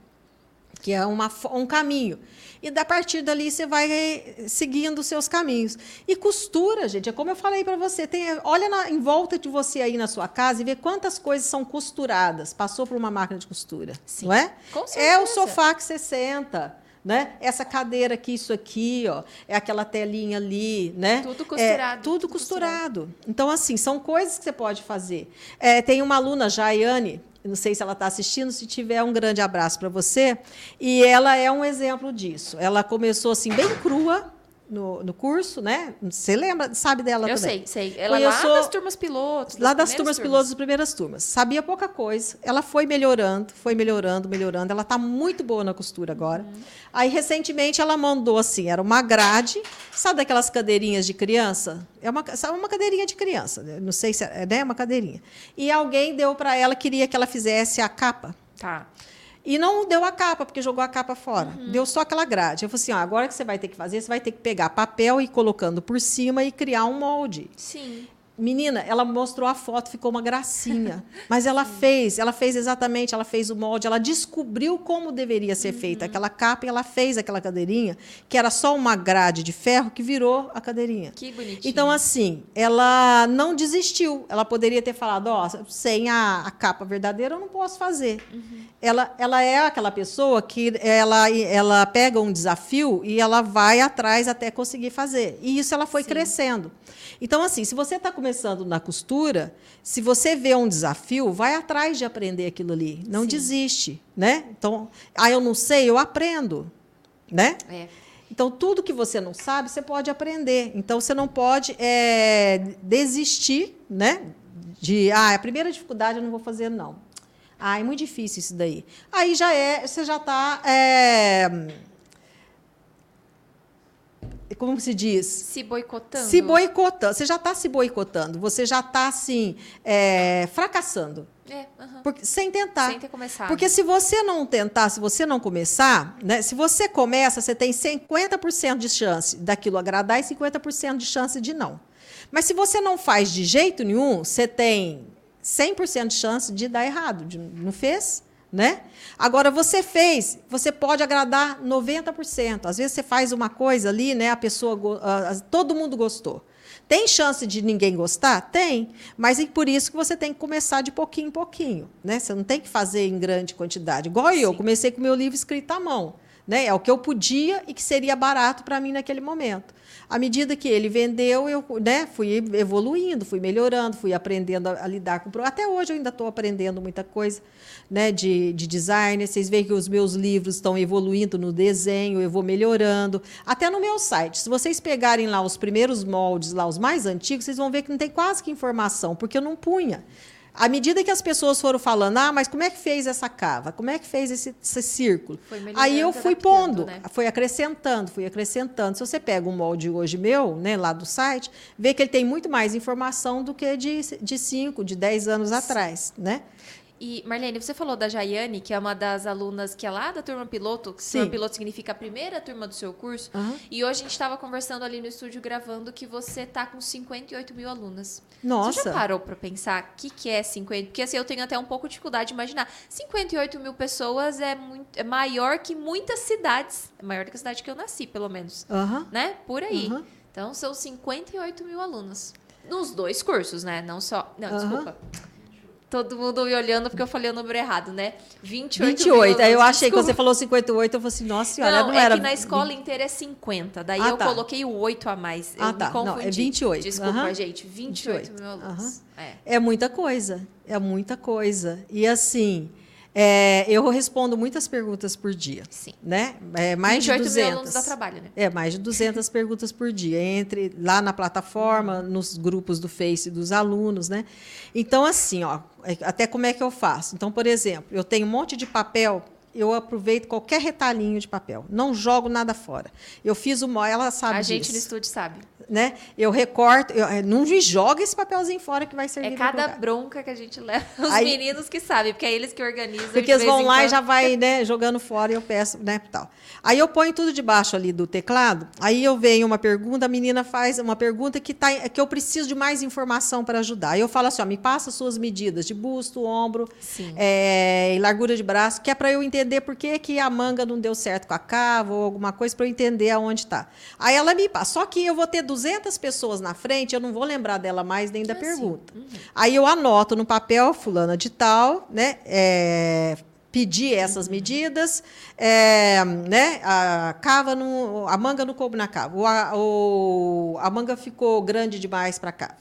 [SPEAKER 1] Que é uma, um caminho e da partir dali você vai seguindo os seus caminhos. E costura, gente, é como eu falei para você, tem, olha na, em volta de você aí na sua casa e vê quantas coisas são costuradas. Passou por uma máquina de costura,
[SPEAKER 2] Sim.
[SPEAKER 1] não é?
[SPEAKER 2] Com certeza.
[SPEAKER 1] É o sofá que você senta. Né? Essa cadeira aqui, isso aqui, ó, é aquela telinha ali, né?
[SPEAKER 2] Tudo costurado.
[SPEAKER 1] É, tudo costurado. costurado. Então, assim, são coisas que você pode fazer. É, tem uma aluna, Jaiane, não sei se ela está assistindo, se tiver, um grande abraço para você. E ela é um exemplo disso. Ela começou assim, bem crua, no, no curso, né? Você lembra, sabe dela
[SPEAKER 2] eu
[SPEAKER 1] também?
[SPEAKER 2] Eu sei, sei. Ela é lá das turmas pilotos.
[SPEAKER 1] Lá das turmas, turmas pilotos, das primeiras turmas. Sabia pouca coisa. Ela foi melhorando, foi melhorando, melhorando. Ela está muito boa na costura agora. Uhum. Aí, recentemente, ela mandou assim, era uma grade, sabe daquelas cadeirinhas de criança? É uma, sabe, uma cadeirinha de criança, né? não sei se é, né? Uma cadeirinha. E alguém deu para ela, queria que ela fizesse a capa.
[SPEAKER 2] Tá.
[SPEAKER 1] E não deu a capa, porque jogou a capa fora. Uhum. Deu só aquela grade. Eu falei assim: ó, agora que você vai ter que fazer, você vai ter que pegar papel e ir colocando por cima e criar um molde.
[SPEAKER 2] Sim.
[SPEAKER 1] Menina, ela mostrou a foto, ficou uma gracinha. Mas ela fez, ela fez exatamente, ela fez o molde, ela descobriu como deveria ser uhum. feita aquela capa e ela fez aquela cadeirinha, que era só uma grade de ferro que virou a cadeirinha.
[SPEAKER 2] Que bonitinho.
[SPEAKER 1] Então, assim, ela não desistiu. Ela poderia ter falado, ó, oh, sem a, a, capa verdadeira eu não posso fazer. Uhum. Ela, ela é aquela pessoa que ela, ela pega um desafio e ela vai atrás até conseguir fazer. E isso ela foi Sim. crescendo. Então, assim, se você está começando na costura, se você vê um desafio, vai atrás de aprender aquilo ali. Não Sim. desiste, né? Então, ah, eu não sei, eu aprendo, né?
[SPEAKER 2] É.
[SPEAKER 1] Então, tudo que você não sabe, você pode aprender. Então, você não pode é, desistir, né? De, ah, a primeira dificuldade eu não vou fazer, não. Ah, é muito difícil isso daí. Aí já é, você já está. É, como se diz?
[SPEAKER 2] Se boicotando.
[SPEAKER 1] Se boicotando. Você já está se boicotando. Você já está, assim, é, fracassando.
[SPEAKER 2] É, uhum.
[SPEAKER 1] Porque, sem tentar.
[SPEAKER 2] Sem ter começado.
[SPEAKER 1] Porque se você não tentar, se você não começar, né, se você começa, você tem 50% de chance daquilo agradar e 50% de chance de não. Mas se você não faz de jeito nenhum, você tem 100% de chance de dar errado. De, não fez? Né? Agora, você fez, você pode agradar 90%. Às vezes você faz uma coisa ali, né, a pessoa, todo mundo gostou. Tem chance de ninguém gostar? Tem. Mas é por isso que você tem que começar de pouquinho em pouquinho. Né? Você não tem que fazer em grande quantidade. Igual Sim. eu, comecei com meu livro escrito à mão. Né? É o que eu podia e que seria barato para mim naquele momento. À medida que ele vendeu, eu né, fui evoluindo, fui melhorando, fui aprendendo a, a lidar com. Até hoje eu ainda estou aprendendo muita coisa né, de, de design. Vocês veem que os meus livros estão evoluindo no desenho, eu vou melhorando. Até no meu site. Se vocês pegarem lá os primeiros moldes, lá os mais antigos, vocês vão ver que não tem quase que informação, porque eu não punha. À medida que as pessoas foram falando, ah, mas como é que fez essa cava? Como é que fez esse, esse círculo? Aí eu fui pondo, né? fui acrescentando, fui acrescentando. Se você pega um molde hoje meu, né, lá do site, vê que ele tem muito mais informação do que de 5, de, cinco, de 10 anos Atrás, né?
[SPEAKER 2] E, Marlene, você falou da Jaiane, que é uma das alunas que é lá da turma piloto. Que turma piloto significa a primeira turma do seu curso. Uhum. E hoje a gente estava conversando ali no estúdio, gravando, que você está com 58 mil alunas.
[SPEAKER 1] Nossa!
[SPEAKER 2] Você já parou para pensar o que, que é 50? Porque assim, eu tenho até um pouco de dificuldade de imaginar. 58 mil pessoas é, muito, é maior que muitas cidades. É maior do que a cidade que eu nasci, pelo menos.
[SPEAKER 1] Uhum.
[SPEAKER 2] Né? Por aí. Uhum. Então, são 58 mil alunos. Nos dois cursos, né? Não só... Não, desculpa. Todo mundo me olhando porque eu falei o número errado, né? 28
[SPEAKER 1] 28. Aí eu achei que você falou 58, eu falei assim, nossa senhora,
[SPEAKER 2] não,
[SPEAKER 1] não é era...
[SPEAKER 2] que na escola inteira é 50. Daí ah, eu tá. coloquei o 8 a mais. Eu
[SPEAKER 1] ah, tá. Não, é 28.
[SPEAKER 2] Desculpa, uhum. gente. 28, 28. mil alunos. Uhum.
[SPEAKER 1] É. é muita coisa. É muita coisa. E assim... É, eu respondo muitas perguntas por dia.
[SPEAKER 2] Sim.
[SPEAKER 1] Né? É, mais 28 de 200. mil alunos
[SPEAKER 2] dá trabalho, né?
[SPEAKER 1] É, mais de 200 perguntas por dia. Entre lá na plataforma, nos grupos do Face dos alunos, né? Então, assim, ó, é, até como é que eu faço? Então, por exemplo, eu tenho um monte de papel eu aproveito qualquer retalhinho de papel. Não jogo nada fora. Eu fiz uma, ela sabe
[SPEAKER 2] A gente
[SPEAKER 1] disso.
[SPEAKER 2] no estúdio sabe
[SPEAKER 1] né? Eu recorto, eu, eh, não me joga esse papelzinho fora que vai servir.
[SPEAKER 2] É cada bronca que a gente leva. Os aí, meninos que sabem, porque é eles que organizam.
[SPEAKER 1] Porque eles vão lá quando. e já vai, né, jogando fora e eu peço, né, tal. Aí eu ponho tudo debaixo ali do teclado. Aí eu venho uma pergunta, a menina faz uma pergunta que tá, que eu preciso de mais informação para ajudar. Aí eu falo assim, ó, me passa suas medidas de busto, ombro, é, e largura de braço, que é para eu entender por que, que a manga não deu certo com a cava ou alguma coisa para eu entender aonde está. Aí ela me passa. Só que eu vou ter 200 200 pessoas na frente, eu não vou lembrar dela mais nem da ah, pergunta. Uhum. Aí eu anoto no papel, fulana de tal, né? É, pedir essas uhum. medidas, é, né, a cava no, a manga não coube na cava, o, a, o, a manga ficou grande demais para cá.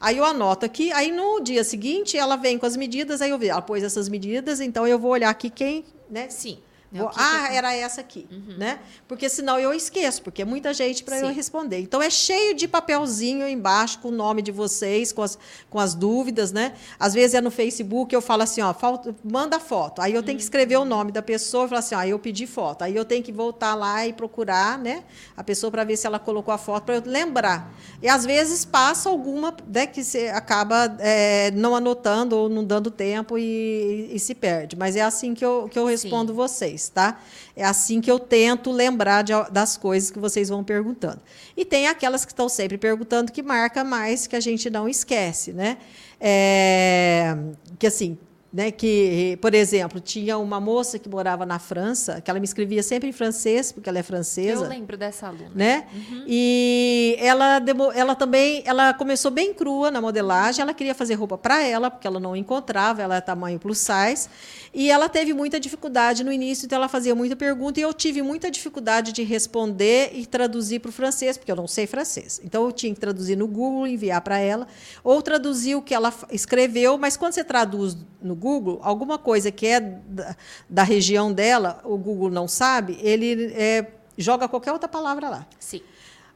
[SPEAKER 1] Aí eu anoto aqui, aí no dia seguinte ela vem com as medidas, aí eu vejo, ela pôs essas medidas, então eu vou olhar aqui quem, né?
[SPEAKER 2] Sim.
[SPEAKER 1] É ah, era essa aqui, uhum. né? Porque senão eu esqueço, porque é muita gente para eu responder. Então é cheio de papelzinho embaixo com o nome de vocês, com as, com as dúvidas, né? Às vezes é no Facebook, eu falo assim, ó, falta, manda foto. Aí eu tenho que escrever o nome da pessoa e falar assim, ó, eu pedi foto. Aí eu tenho que voltar lá e procurar, né, a pessoa para ver se ela colocou a foto para eu lembrar. E às vezes passa alguma, né, que você acaba é, não anotando ou não dando tempo e, e, e, se perde. Mas é assim que eu, que eu respondo Sim. vocês vocês, tá? É assim que eu tento lembrar de, das coisas que vocês vão perguntando. E tem aquelas que estão sempre perguntando que marca mais, que a gente não esquece, né? É, que assim, né, que, por exemplo, tinha uma moça que morava na França, que ela me escrevia sempre em francês, porque ela é francesa.
[SPEAKER 2] Eu lembro dessa aluna.
[SPEAKER 1] Né? Uhum. E ela, ela também ela começou bem crua na modelagem, ela queria fazer roupa para ela, porque ela não encontrava, ela é tamanho plus size. E ela teve muita dificuldade no início, então ela fazia muita pergunta e eu tive muita dificuldade de responder e traduzir para o francês, porque eu não sei francês. Então eu tinha que traduzir no Google, enviar para ela, ou traduzir o que ela escreveu, mas quando você traduz no Google, alguma coisa que é da, da região dela, o Google não sabe, ele é, joga qualquer outra palavra lá.
[SPEAKER 2] Sim.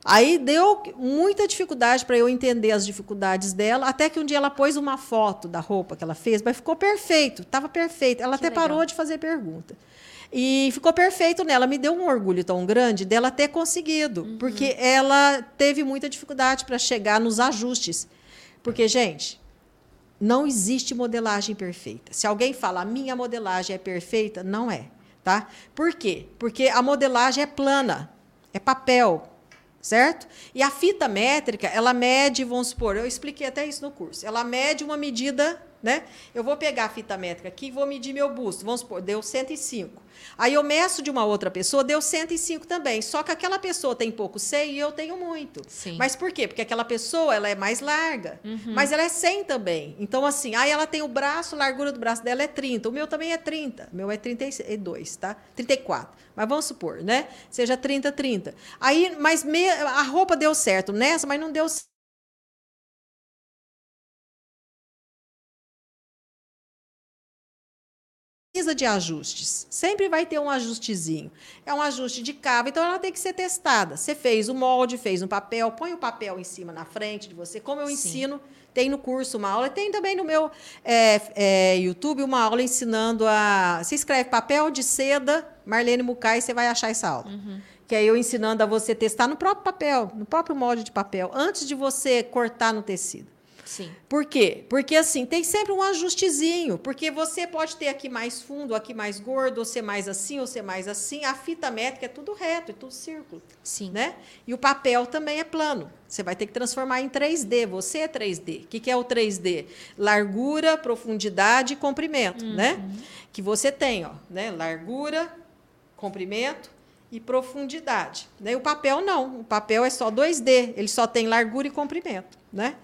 [SPEAKER 1] Aí deu muita dificuldade para eu entender as dificuldades dela, até que um dia ela pôs uma foto da roupa que ela fez, mas ficou perfeito, estava perfeito. Ela que até legal. parou de fazer pergunta. E ficou perfeito nela. Me deu um orgulho tão grande dela ter conseguido, uhum. porque ela teve muita dificuldade para chegar nos ajustes. Porque, gente, não existe modelagem perfeita. Se alguém fala a minha modelagem é perfeita, não é. Tá? Por quê? Porque a modelagem é plana, é papel certo? E a fita métrica, ela mede, vamos supor, eu expliquei até isso no curso, ela mede uma medida, né? Eu vou pegar a fita métrica aqui e vou medir meu busto, vamos supor, deu 105. Aí eu meço de uma outra pessoa, deu 105 também. Só que aquela pessoa tem pouco seio e eu tenho muito. Sim. Mas por quê? Porque aquela pessoa ela é mais larga, uhum. mas ela é 100 também. Então, assim, aí ela tem o braço, a largura do braço dela é 30. O meu também é 30. O meu é 32, tá? 34. Mas vamos supor, né? Seja 30, 30. Aí, mas me, a roupa deu certo nessa, mas não deu certo precisa de ajustes. Sempre vai ter um ajustezinho. É um ajuste de cava, então ela tem que ser testada. Você fez o molde, fez um papel, põe o papel em cima na frente de você. Como eu Sim. ensino, tem no curso uma aula, tem também no meu é, é, YouTube uma aula ensinando a. Se escreve papel de seda, Marlene Mucay, você vai achar essa aula. Uhum. Que é eu ensinando a você testar no próprio papel, no próprio molde de papel, antes de você cortar no tecido. Sim. Por quê? Porque assim, tem sempre um ajustezinho, porque você pode ter aqui mais fundo, aqui mais gordo, ou ser mais assim, ou ser mais assim. A fita métrica é tudo reto, é tudo círculo. Sim. Né? E o papel também é plano. Você vai ter que transformar em 3D. Você é 3D. O que, é o 3D? Largura, profundidade e comprimento, né? uhum. né? Que você tem, ó, né? Largura, comprimento, e profundidade. Né? O papel não, o papel é só 2D, ele só tem largura e comprimento. Né?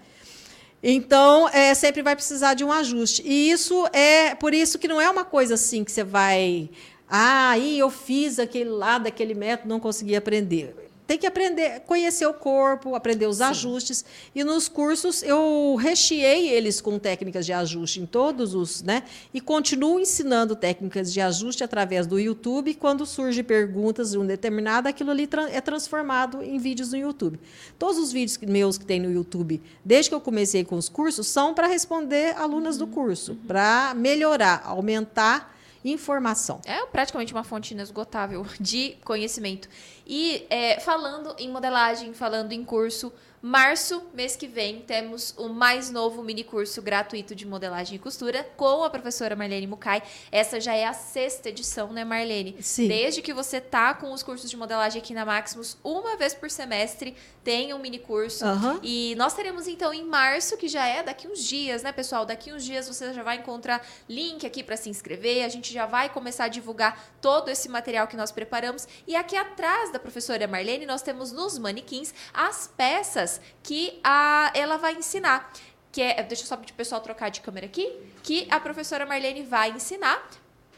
[SPEAKER 1] Então, é, sempre vai precisar de um ajuste. E isso é por isso que não é uma coisa assim que você vai. Ah, aí eu fiz aquele lá daquele método, não consegui aprender tem que aprender, conhecer o corpo, aprender os Sim. ajustes. E nos cursos eu recheei eles com técnicas de ajuste em todos os, né? E continuo ensinando técnicas de ajuste através do YouTube. Quando surgem perguntas de um determinado, aquilo ali é transformado em vídeos no YouTube. Todos os vídeos meus que tem no YouTube, desde que eu comecei com os cursos, são para responder alunas uhum. do curso, para melhorar, aumentar informação.
[SPEAKER 2] É praticamente uma fonte inesgotável de conhecimento. E é, falando em modelagem, falando em curso, Março, mês que vem, temos o mais novo mini curso gratuito de modelagem e costura com a professora Marlene Mukai. Essa já é a sexta edição, né, Marlene? Sim. Desde que você tá com os cursos de modelagem aqui na Maximus, uma vez por semestre tem um mini curso. Uhum. E nós teremos então em março, que já é daqui uns dias, né, pessoal? Daqui uns dias você já vai encontrar link aqui para se inscrever. A gente já vai começar a divulgar todo esse material que nós preparamos. E aqui atrás da professora Marlene, nós temos nos manequins as peças que a, ela vai ensinar. Que é, deixa eu só pedir o pessoal trocar de câmera aqui, que a professora Marlene vai ensinar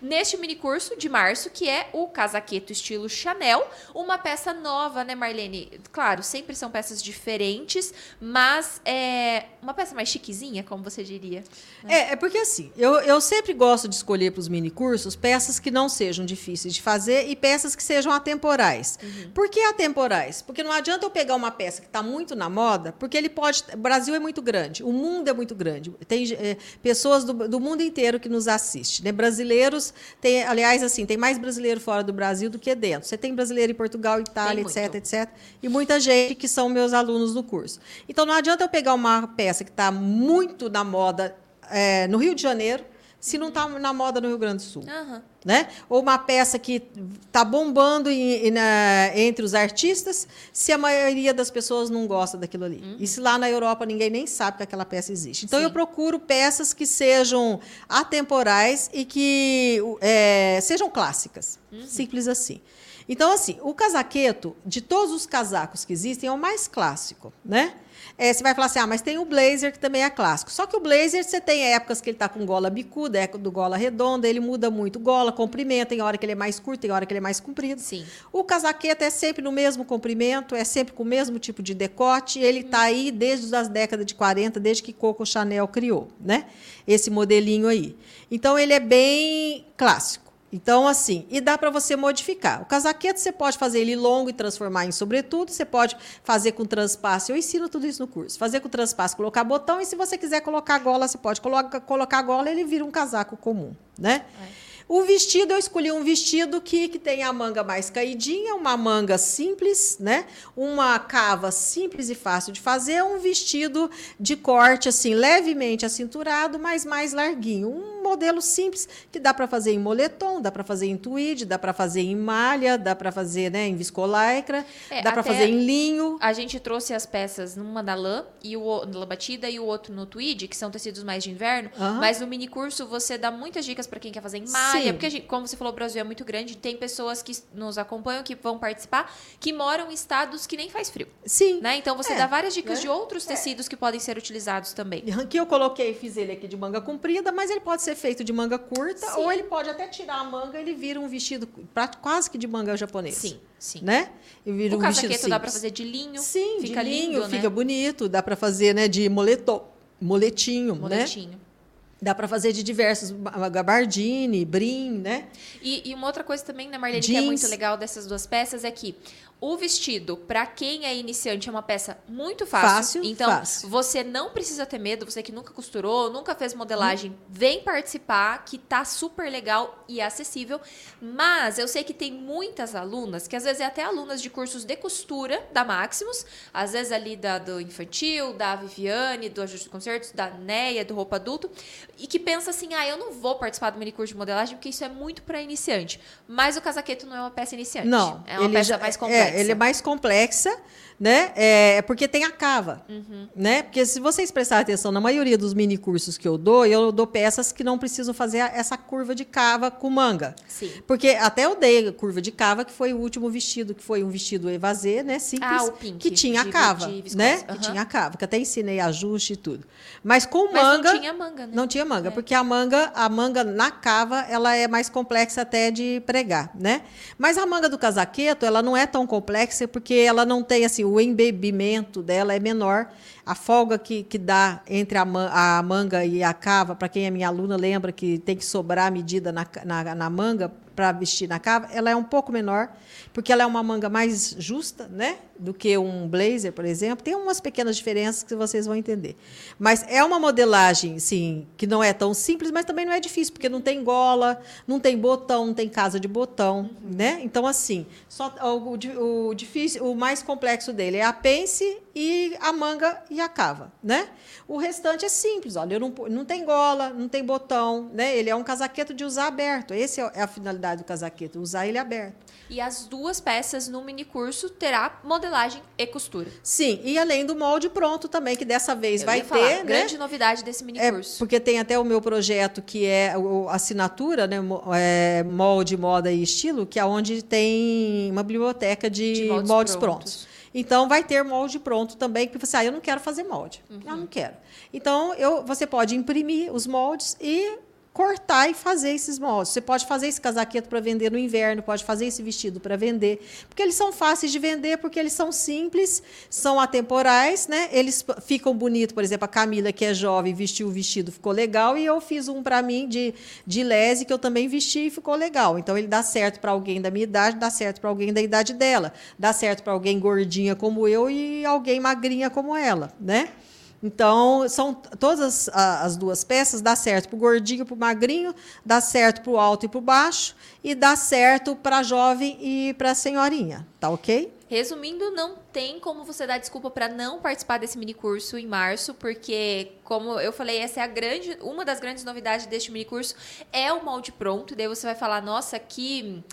[SPEAKER 2] neste mini curso de março, que é o casaqueto estilo Chanel, uma peça nova, né, Marlene? Claro, sempre são peças diferentes, mas é uma peça mais chiquezinha, como você diria.
[SPEAKER 1] Né? É, é porque assim, eu, eu sempre gosto de escolher para os mini cursos peças que não sejam difíceis de fazer e peças que sejam atemporais. Uhum. Por que atemporais? Porque não adianta eu pegar uma peça que está muito na moda, porque ele pode. O Brasil é muito grande, o mundo é muito grande. Tem é, pessoas do, do mundo inteiro que nos assistem, né? Brasileiros tem, aliás, assim, tem mais brasileiro fora do Brasil do que dentro. Você tem brasileiro em Portugal, Itália, etc, etc. E muita gente que são meus alunos no curso. Então, não adianta eu pegar uma peça que está muito na moda é, no Rio de Janeiro, se não está na moda no Rio Grande do Sul. Uhum. Né? Ou uma peça que está bombando em, em, na, entre os artistas, se a maioria das pessoas não gosta daquilo ali. Uhum. E se lá na Europa ninguém nem sabe que aquela peça existe. Então Sim. eu procuro peças que sejam atemporais e que é, sejam clássicas. Uhum. Simples assim. Então, assim, o casaqueto, de todos os casacos que existem, é o mais clássico, né? É, você vai falar assim, ah, mas tem o blazer que também é clássico. Só que o blazer, você tem épocas que ele está com gola bicuda, é do gola redonda, ele muda muito gola, comprimento, tem hora que ele é mais curto, tem hora que ele é mais comprido. Sim. O casaqueta é sempre no mesmo comprimento, é sempre com o mesmo tipo de decote, ele está hum. aí desde as décadas de 40, desde que Coco Chanel criou, né? Esse modelinho aí. Então, ele é bem clássico. Então, assim, e dá para você modificar. O casaquete você pode fazer ele longo e transformar em sobretudo, você pode fazer com transpasse. Eu ensino tudo isso no curso. Fazer com transpasse, colocar botão, e se você quiser colocar gola, você pode colocar, colocar gola, ele vira um casaco comum, né? É. O vestido, eu escolhi um vestido que, que tem a manga mais caidinha, uma manga simples, né? Uma cava simples e fácil de fazer, um vestido de corte assim levemente acinturado, mas mais larguinho. Um modelo simples que dá para fazer em moletom, dá para fazer em tweed, dá para fazer em malha, dá para fazer, né, em viscolaicra, é, dá para fazer em linho.
[SPEAKER 2] A gente trouxe as peças numa da lã e o lã batida e o outro no tweed, que são tecidos mais de inverno, uhum. mas no mini curso você dá muitas dicas para quem quer fazer em malha Sim. porque, gente, como você falou, o Brasil é muito grande, tem pessoas que nos acompanham, que vão participar, que moram em estados que nem faz frio.
[SPEAKER 1] Sim.
[SPEAKER 2] Né? Então, você é, dá várias dicas né? de outros é. tecidos é. que podem ser utilizados também.
[SPEAKER 1] Aqui eu coloquei, fiz ele aqui de manga comprida, mas ele pode ser feito de manga curta, sim. ou ele pode até tirar a manga ele vira um vestido quase que de manga japonês.
[SPEAKER 2] Sim, sim.
[SPEAKER 1] Né?
[SPEAKER 2] E vira o um casaqueto dá para fazer de linho.
[SPEAKER 1] Sim, fica de linho, lindo, fica né? bonito. Dá para fazer né, de moletom, moletinho,
[SPEAKER 2] né? moletinho.
[SPEAKER 1] né? Dá para fazer de diversos, gabardine, brim, né?
[SPEAKER 2] E, e, uma outra coisa também, né, Marlene, Jeans. que é muito legal dessas duas peças é que o vestido, para quem é iniciante, é uma peça muito fácil.
[SPEAKER 1] Fácil,
[SPEAKER 2] Então,
[SPEAKER 1] fácil.
[SPEAKER 2] você não precisa ter medo. Você que nunca costurou, nunca fez modelagem, hum. vem participar, que tá super legal e acessível. Mas eu sei que tem muitas alunas, que às vezes é até alunas de cursos de costura da Maximus, às vezes ali da, do infantil, da Viviane, do Ajuste de Concertos, da Neia, do Roupa Adulto, e que pensa assim: ah, eu não vou participar do mini curso de modelagem porque isso é muito para iniciante. Mas o casaqueto não é uma peça iniciante.
[SPEAKER 1] Não.
[SPEAKER 2] É uma peça já, mais complexa.
[SPEAKER 1] É, ele é mais complexa, né? É, é porque tem a cava, uhum. né? Porque se vocês prestarem atenção na maioria dos mini cursos que eu dou, eu dou peças que não precisam fazer essa curva de cava com manga.
[SPEAKER 2] Sim.
[SPEAKER 1] Porque até eu dei curva de cava, que foi o último vestido, que foi um vestido evasê, né? Simples,
[SPEAKER 2] ah, o pink,
[SPEAKER 1] que tinha a cava,
[SPEAKER 2] de
[SPEAKER 1] né?
[SPEAKER 2] Uhum.
[SPEAKER 1] Que tinha a cava, que até ensinei ajuste e tudo. Mas com Mas manga,
[SPEAKER 2] não tinha manga, né?
[SPEAKER 1] Não tinha manga, é. porque a manga, a manga na cava, ela é mais complexa até de pregar, né? Mas a manga do casaqueto, ela não é tão complexa porque ela não tem assim o embebimento dela é menor. A folga que, que dá entre a, man, a manga e a cava, para quem é minha aluna, lembra que tem que sobrar a medida na, na, na manga para vestir na cava, ela é um pouco menor, porque ela é uma manga mais justa, né, do que um blazer, por exemplo. Tem umas pequenas diferenças que vocês vão entender. Mas é uma modelagem, sim, que não é tão simples, mas também não é difícil, porque não tem gola, não tem botão, não tem casa de botão, uhum. né? Então assim, só o, o, o difícil, o mais complexo dele é a pence e a manga e a cava, né? O restante é simples, olha, não, não tem gola, não tem botão, né? Ele é um casaqueto de usar aberto. Esse é a finalidade do casaqueto, usar ele aberto.
[SPEAKER 2] E as duas peças no mini curso terá modelagem e costura.
[SPEAKER 1] Sim, e além do molde pronto também, que dessa vez
[SPEAKER 2] Eu
[SPEAKER 1] vai
[SPEAKER 2] ter, falar,
[SPEAKER 1] né?
[SPEAKER 2] Grande novidade desse mini curso.
[SPEAKER 1] É, porque tem até o meu projeto que é a assinatura, né? É, molde, moda e estilo, que é onde tem uma biblioteca de, de moldes, moldes prontos. prontos. Então, vai ter molde pronto também, porque você, ah, eu não quero fazer molde. Uhum. Eu não quero. Então, eu, você pode imprimir os moldes e cortar e fazer esses moldes. Você pode fazer esse casaqueto para vender no inverno, pode fazer esse vestido para vender, porque eles são fáceis de vender, porque eles são simples, são atemporais, né? Eles ficam bonitos, por exemplo, a Camila que é jovem vestiu o vestido, ficou legal, e eu fiz um para mim de de lese que eu também vesti e ficou legal. Então ele dá certo para alguém da minha idade, dá certo para alguém da idade dela, dá certo para alguém gordinha como eu e alguém magrinha como ela, né? Então, são todas as duas peças, dá certo para o gordinho, para o magrinho, dá certo para o alto e para o baixo, e dá certo para a jovem e para a senhorinha, tá ok?
[SPEAKER 2] Resumindo, não tem como você dar desculpa para não participar desse mini curso em março, porque, como eu falei, essa é a grande, uma das grandes novidades deste mini curso é o molde pronto. E daí você vai falar, nossa, que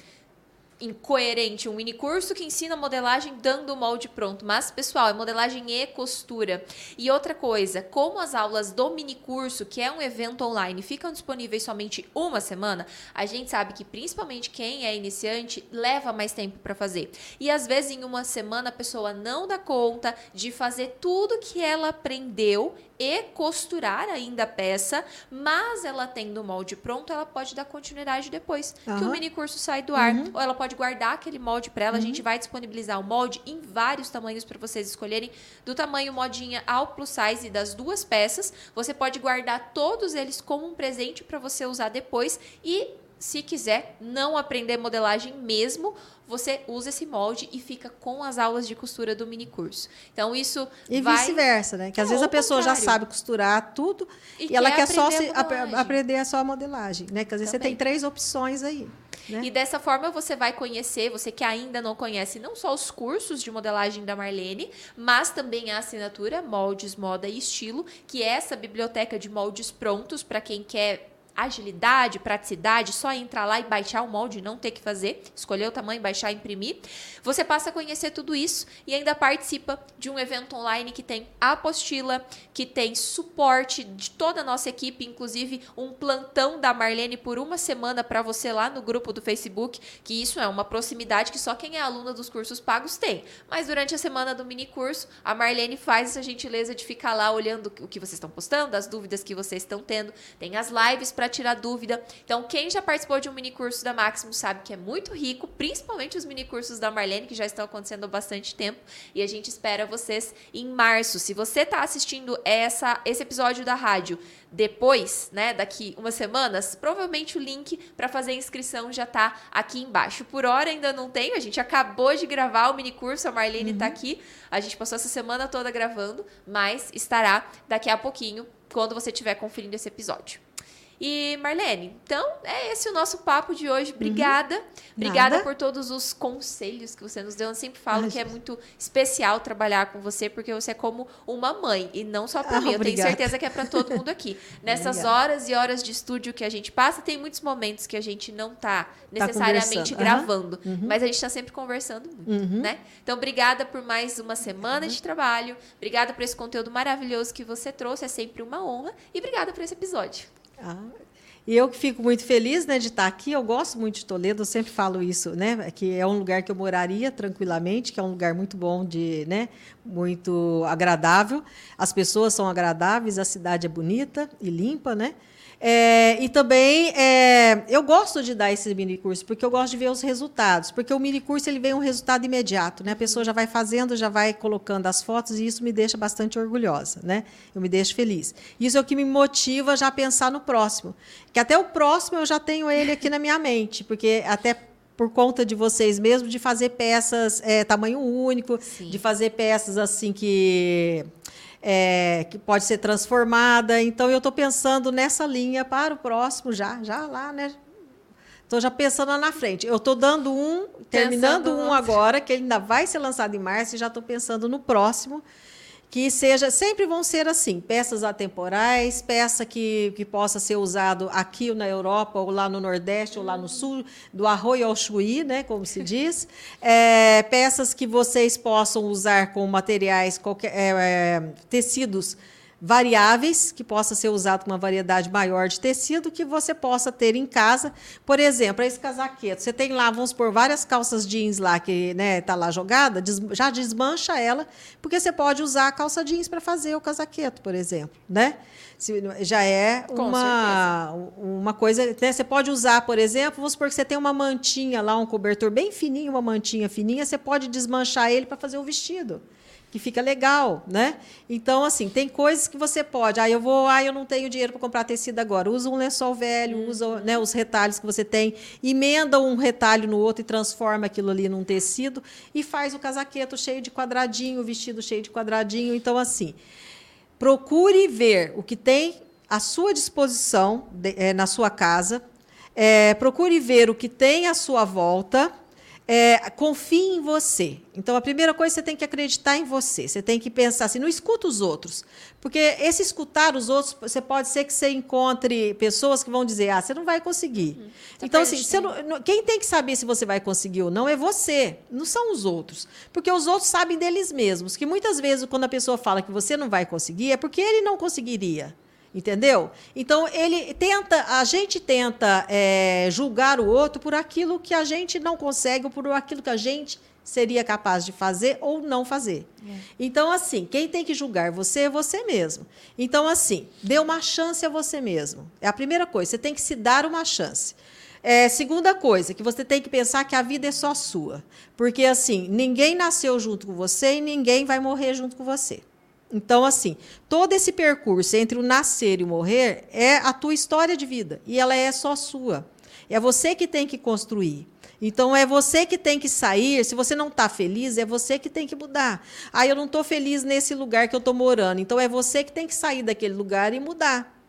[SPEAKER 2] incoerente um mini curso que ensina modelagem dando o molde pronto. Mas, pessoal, é modelagem e costura. E outra coisa, como as aulas do mini curso, que é um evento online, ficam disponíveis somente uma semana, a gente sabe que principalmente quem é iniciante leva mais tempo para fazer. E às vezes em uma semana a pessoa não dá conta de fazer tudo que ela aprendeu e costurar ainda a peça, mas ela tendo o molde pronto, ela pode dar continuidade depois uhum. que o mini curso sai do ar. Uhum. Ou ela pode guardar aquele molde para ela. Uhum. A gente vai disponibilizar o molde em vários tamanhos para vocês escolherem, do tamanho modinha ao plus size das duas peças. Você pode guardar todos eles como um presente para você usar depois e se quiser não aprender modelagem mesmo, você usa esse molde e fica com as aulas de costura do mini curso. Então isso
[SPEAKER 1] e
[SPEAKER 2] vai...
[SPEAKER 1] vice-versa, né? Que às vezes a pessoa já sabe costurar tudo e, e ela quer só se, a aprender a só a modelagem, né? Que às vezes Também. você tem três opções aí. Né?
[SPEAKER 2] E dessa forma você vai conhecer, você que ainda não conhece, não só os cursos de modelagem da Marlene, mas também a assinatura Moldes, Moda e Estilo, que é essa biblioteca de moldes prontos para quem quer agilidade, praticidade, só entrar lá e baixar o molde, não ter que fazer, escolher o tamanho, baixar imprimir. Você passa a conhecer tudo isso e ainda participa de um evento online que tem apostila, que tem suporte de toda a nossa equipe, inclusive um plantão da Marlene por uma semana para você lá no grupo do Facebook, que isso é uma proximidade que só quem é aluna dos cursos pagos tem. Mas durante a semana do mini curso, a Marlene faz essa gentileza de ficar lá olhando o que vocês estão postando, as dúvidas que vocês estão tendo, tem as lives para tirar dúvida. Então, quem já participou de um mini curso da Maximus sabe que é muito rico, principalmente os mini cursos da Marlene, que já estão acontecendo há bastante tempo. E a gente espera vocês em março. Se você está assistindo essa, esse episódio da rádio depois, né, daqui umas semanas, provavelmente o link para fazer a inscrição já está aqui embaixo. Por hora ainda não tem, a gente acabou de gravar o mini curso, a Marlene está uhum. aqui. A gente passou essa semana toda gravando, mas estará daqui a pouquinho quando você estiver conferindo esse episódio. E Marlene, então é esse o nosso papo de hoje. Obrigada. Uhum. Obrigada Nada. por todos os conselhos que você nos deu. Eu sempre falo Ai, que é muito especial trabalhar com você, porque você é como uma mãe. E não só para ah, mim, obrigada. eu tenho certeza que é para todo mundo aqui. Nessas obrigada. horas e horas de estúdio que a gente passa, tem muitos momentos que a gente não está tá necessariamente tá gravando. Uhum. Mas a gente está sempre conversando muito, uhum. né? Então, obrigada por mais uma semana de trabalho. Obrigada por esse conteúdo maravilhoso que você trouxe. É sempre uma honra. E obrigada por esse episódio.
[SPEAKER 1] Ah, e eu que fico muito feliz né, de estar aqui. Eu gosto muito de Toledo, eu sempre falo isso, né? Que é um lugar que eu moraria tranquilamente, que é um lugar muito bom, de, né, muito agradável. As pessoas são agradáveis, a cidade é bonita e limpa, né? É, e também é, eu gosto de dar esse mini curso porque eu gosto de ver os resultados, porque o mini curso ele vem um resultado imediato, né? A pessoa já vai fazendo, já vai colocando as fotos e isso me deixa bastante orgulhosa, né? Eu me deixo feliz. Isso é o que me motiva já a pensar no próximo, que até o próximo eu já tenho ele aqui na minha mente, porque até por conta de vocês mesmo de fazer peças é, tamanho único, Sim. de fazer peças assim que é, que pode ser transformada. Então, eu estou pensando nessa linha para o próximo já, já lá, né? Estou já pensando lá na frente. Eu estou dando um, terminando pensando um agora, que ele ainda vai ser lançado em março, e já estou pensando no próximo que seja sempre vão ser assim peças atemporais peça que, que possa ser usado aqui na Europa ou lá no Nordeste ou lá no Sul do arroio ao chuí né como se diz. É, peças que vocês possam usar com materiais qualquer, é, é, tecidos variáveis, que possa ser usado com uma variedade maior de tecido, que você possa ter em casa. Por exemplo, esse casaqueto. Você tem lá, vamos por várias calças jeans lá que está né, tá lá jogada, des, já desmancha ela, porque você pode usar a calça jeans para fazer o casaqueto, por exemplo. Né? Se, já é uma, uma coisa. Né, você pode usar, por exemplo, vamos supor que você tem uma mantinha lá, um cobertor bem fininho, uma mantinha fininha, você pode desmanchar ele para fazer o vestido que fica legal, né? Então, assim, tem coisas que você pode. Ah, eu vou, ah, eu não tenho dinheiro para comprar tecido agora. Usa um lençol velho, uhum. usa né, os retalhos que você tem, emenda um retalho no outro e transforma aquilo ali num tecido e faz o casaqueto cheio de quadradinho, o vestido cheio de quadradinho. Então, assim, procure ver o que tem à sua disposição de, é, na sua casa. É, procure ver o que tem à sua volta é, confie em você. Então, a primeira coisa, você tem que acreditar em você. Você tem que pensar assim, não escuta os outros. Porque esse escutar os outros, você pode ser que você encontre pessoas que vão dizer, ah, você não vai conseguir. Uhum. Então, assim, não, quem tem que saber se você vai conseguir ou não é você, não são os outros. Porque os outros sabem deles mesmos. Que muitas vezes, quando a pessoa fala que você não vai conseguir, é porque ele não conseguiria. Entendeu? Então ele tenta, a gente tenta é, julgar o outro por aquilo que a gente não consegue ou por aquilo que a gente seria capaz de fazer ou não fazer. É. Então, assim, quem tem que julgar você é você mesmo. Então, assim, dê uma chance a você mesmo. É a primeira coisa, você tem que se dar uma chance. É, segunda coisa, que você tem que pensar que a vida é só sua. Porque, assim, ninguém nasceu junto com você e ninguém vai morrer junto com você. Então, assim, todo esse percurso entre o nascer e o morrer é a tua história de vida. E ela é só sua. É você que tem que construir. Então é você que tem que sair. Se você não está feliz, é você que tem que mudar. Ah, eu não estou feliz nesse lugar que eu estou morando. Então é você que tem que sair daquele lugar e mudar.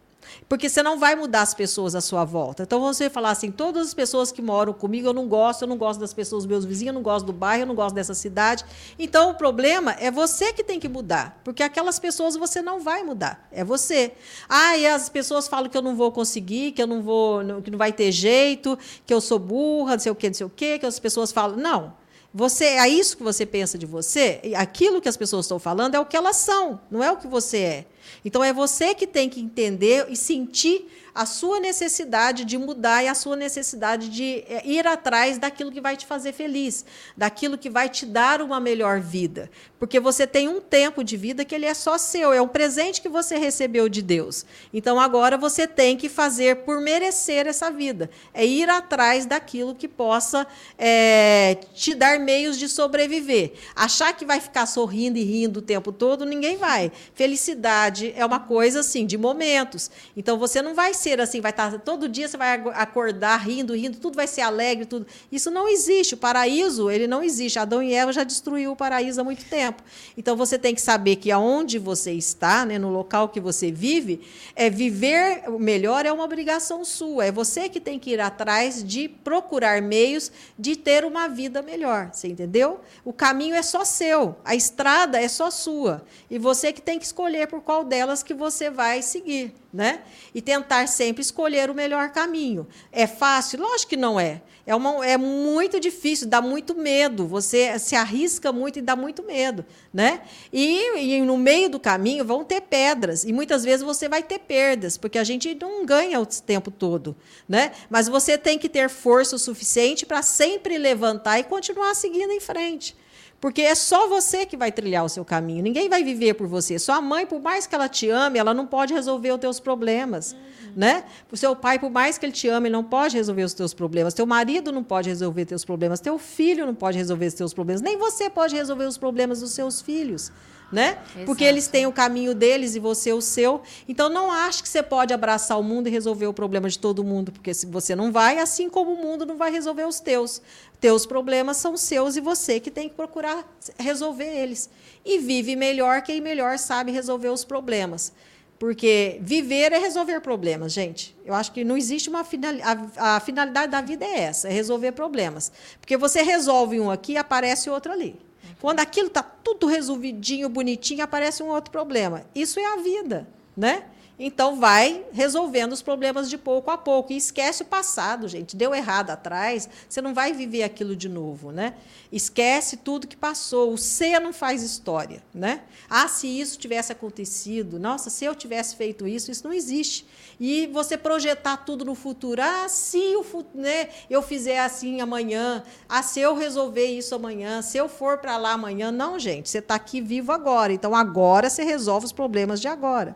[SPEAKER 1] Porque você não vai mudar as pessoas à sua volta. Então você falar assim: todas as pessoas que moram comigo eu não gosto, eu não gosto das pessoas, meus vizinhos, eu não gosto do bairro, eu não gosto dessa cidade. Então o problema é você que tem que mudar. Porque aquelas pessoas você não vai mudar. É você. Ah, e as pessoas falam que eu não vou conseguir, que eu não vou, que não vai ter jeito, que eu sou burra, não sei o quê, não sei o quê, que as pessoas falam. Não. Você é isso que você pensa de você? Aquilo que as pessoas estão falando é o que elas são, não é o que você é. Então é você que tem que entender e sentir a sua necessidade de mudar e a sua necessidade de é, ir atrás daquilo que vai te fazer feliz, daquilo que vai te dar uma melhor vida. Porque você tem um tempo de vida que ele é só seu, é um presente que você recebeu de Deus. Então agora você tem que fazer por merecer essa vida, é ir atrás daquilo que possa é, te dar meios de sobreviver. Achar que vai ficar sorrindo e rindo o tempo todo, ninguém vai. Felicidade é uma coisa assim, de momentos. Então você não vai ser assim, vai estar todo dia você vai acordar rindo, rindo, tudo vai ser alegre, tudo. Isso não existe. O paraíso, ele não existe. Adão e Eva já destruiu o paraíso há muito tempo. Então você tem que saber que aonde você está, né, no local que você vive, é viver melhor é uma obrigação sua. É você que tem que ir atrás de procurar meios de ter uma vida melhor, você entendeu? O caminho é só seu, a estrada é só sua, e você que tem que escolher por qual delas que você vai seguir né? E tentar sempre escolher o melhor caminho. É fácil? Lógico que não é. É, uma, é muito difícil, dá muito medo. Você se arrisca muito e dá muito medo, né? E, e no meio do caminho vão ter pedras e muitas vezes você vai ter perdas, porque a gente não ganha o tempo todo, né? Mas você tem que ter força o suficiente para sempre levantar e continuar seguindo em frente. Porque é só você que vai trilhar o seu caminho. Ninguém vai viver por você. Sua mãe, por mais que ela te ame, ela não pode resolver os teus problemas. Uhum. Né? O seu pai, por mais que ele te ame, não pode resolver os teus problemas. Teu marido não pode resolver teus problemas. Teu filho não pode resolver os teus problemas. Nem você pode resolver os problemas dos seus filhos né? Exato. Porque eles têm o caminho deles e você o seu. Então não ache que você pode abraçar o mundo e resolver o problema de todo mundo, porque se você não vai, assim como o mundo não vai resolver os teus. Teus problemas são seus e você que tem que procurar resolver eles. E vive melhor quem melhor sabe resolver os problemas. Porque viver é resolver problemas, gente. Eu acho que não existe uma finalidade. A, a finalidade da vida é essa, é resolver problemas. Porque você resolve um aqui, aparece outro ali. Quando aquilo está tudo resolvidinho, bonitinho, aparece um outro problema. Isso é a vida, né? Então vai resolvendo os problemas de pouco a pouco e esquece o passado, gente. Deu errado atrás, você não vai viver aquilo de novo, né? Esquece tudo que passou. O ser não faz história, né? Ah, se isso tivesse acontecido, nossa, se eu tivesse feito isso, isso não existe. E você projetar tudo no futuro. Ah, se o, né, eu fizer assim amanhã, ah, se eu resolver isso amanhã, se eu for para lá amanhã, não, gente. Você está aqui vivo agora. Então agora você resolve os problemas de agora.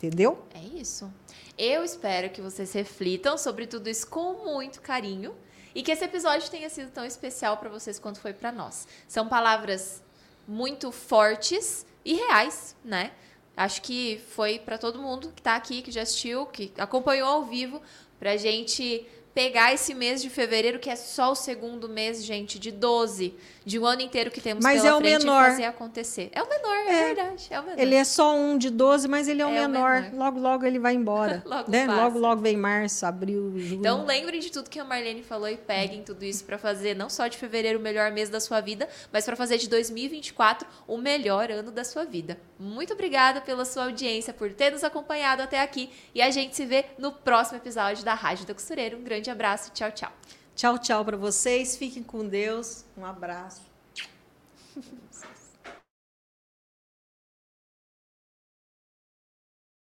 [SPEAKER 1] Entendeu?
[SPEAKER 2] É isso. Eu espero que vocês reflitam sobre tudo isso com muito carinho e que esse episódio tenha sido tão especial para vocês quanto foi para nós. São palavras muito fortes e reais, né? Acho que foi para todo mundo que está aqui, que já assistiu, que acompanhou ao vivo, para a gente pegar esse mês de fevereiro, que é só o segundo mês, gente, de 12, de um ano inteiro que temos
[SPEAKER 1] mas
[SPEAKER 2] pela
[SPEAKER 1] é o
[SPEAKER 2] frente
[SPEAKER 1] menor.
[SPEAKER 2] fazer acontecer. É o menor, é, é, verdade. É o menor.
[SPEAKER 1] Ele é só um de 12, mas ele é o, é menor. o menor. Logo, logo ele vai embora. logo, né? logo, logo vem março, abril, julho.
[SPEAKER 2] Então lembrem de tudo que a Marlene falou e peguem tudo isso para fazer não só de fevereiro o melhor mês da sua vida, mas para fazer de 2024 o melhor ano da sua vida. Muito obrigada pela sua audiência, por ter nos acompanhado até aqui e a gente se vê no próximo episódio da Rádio da Costureira. Um grande abraço, tchau, tchau.
[SPEAKER 1] Tchau, tchau para vocês. Fiquem com Deus. Um abraço.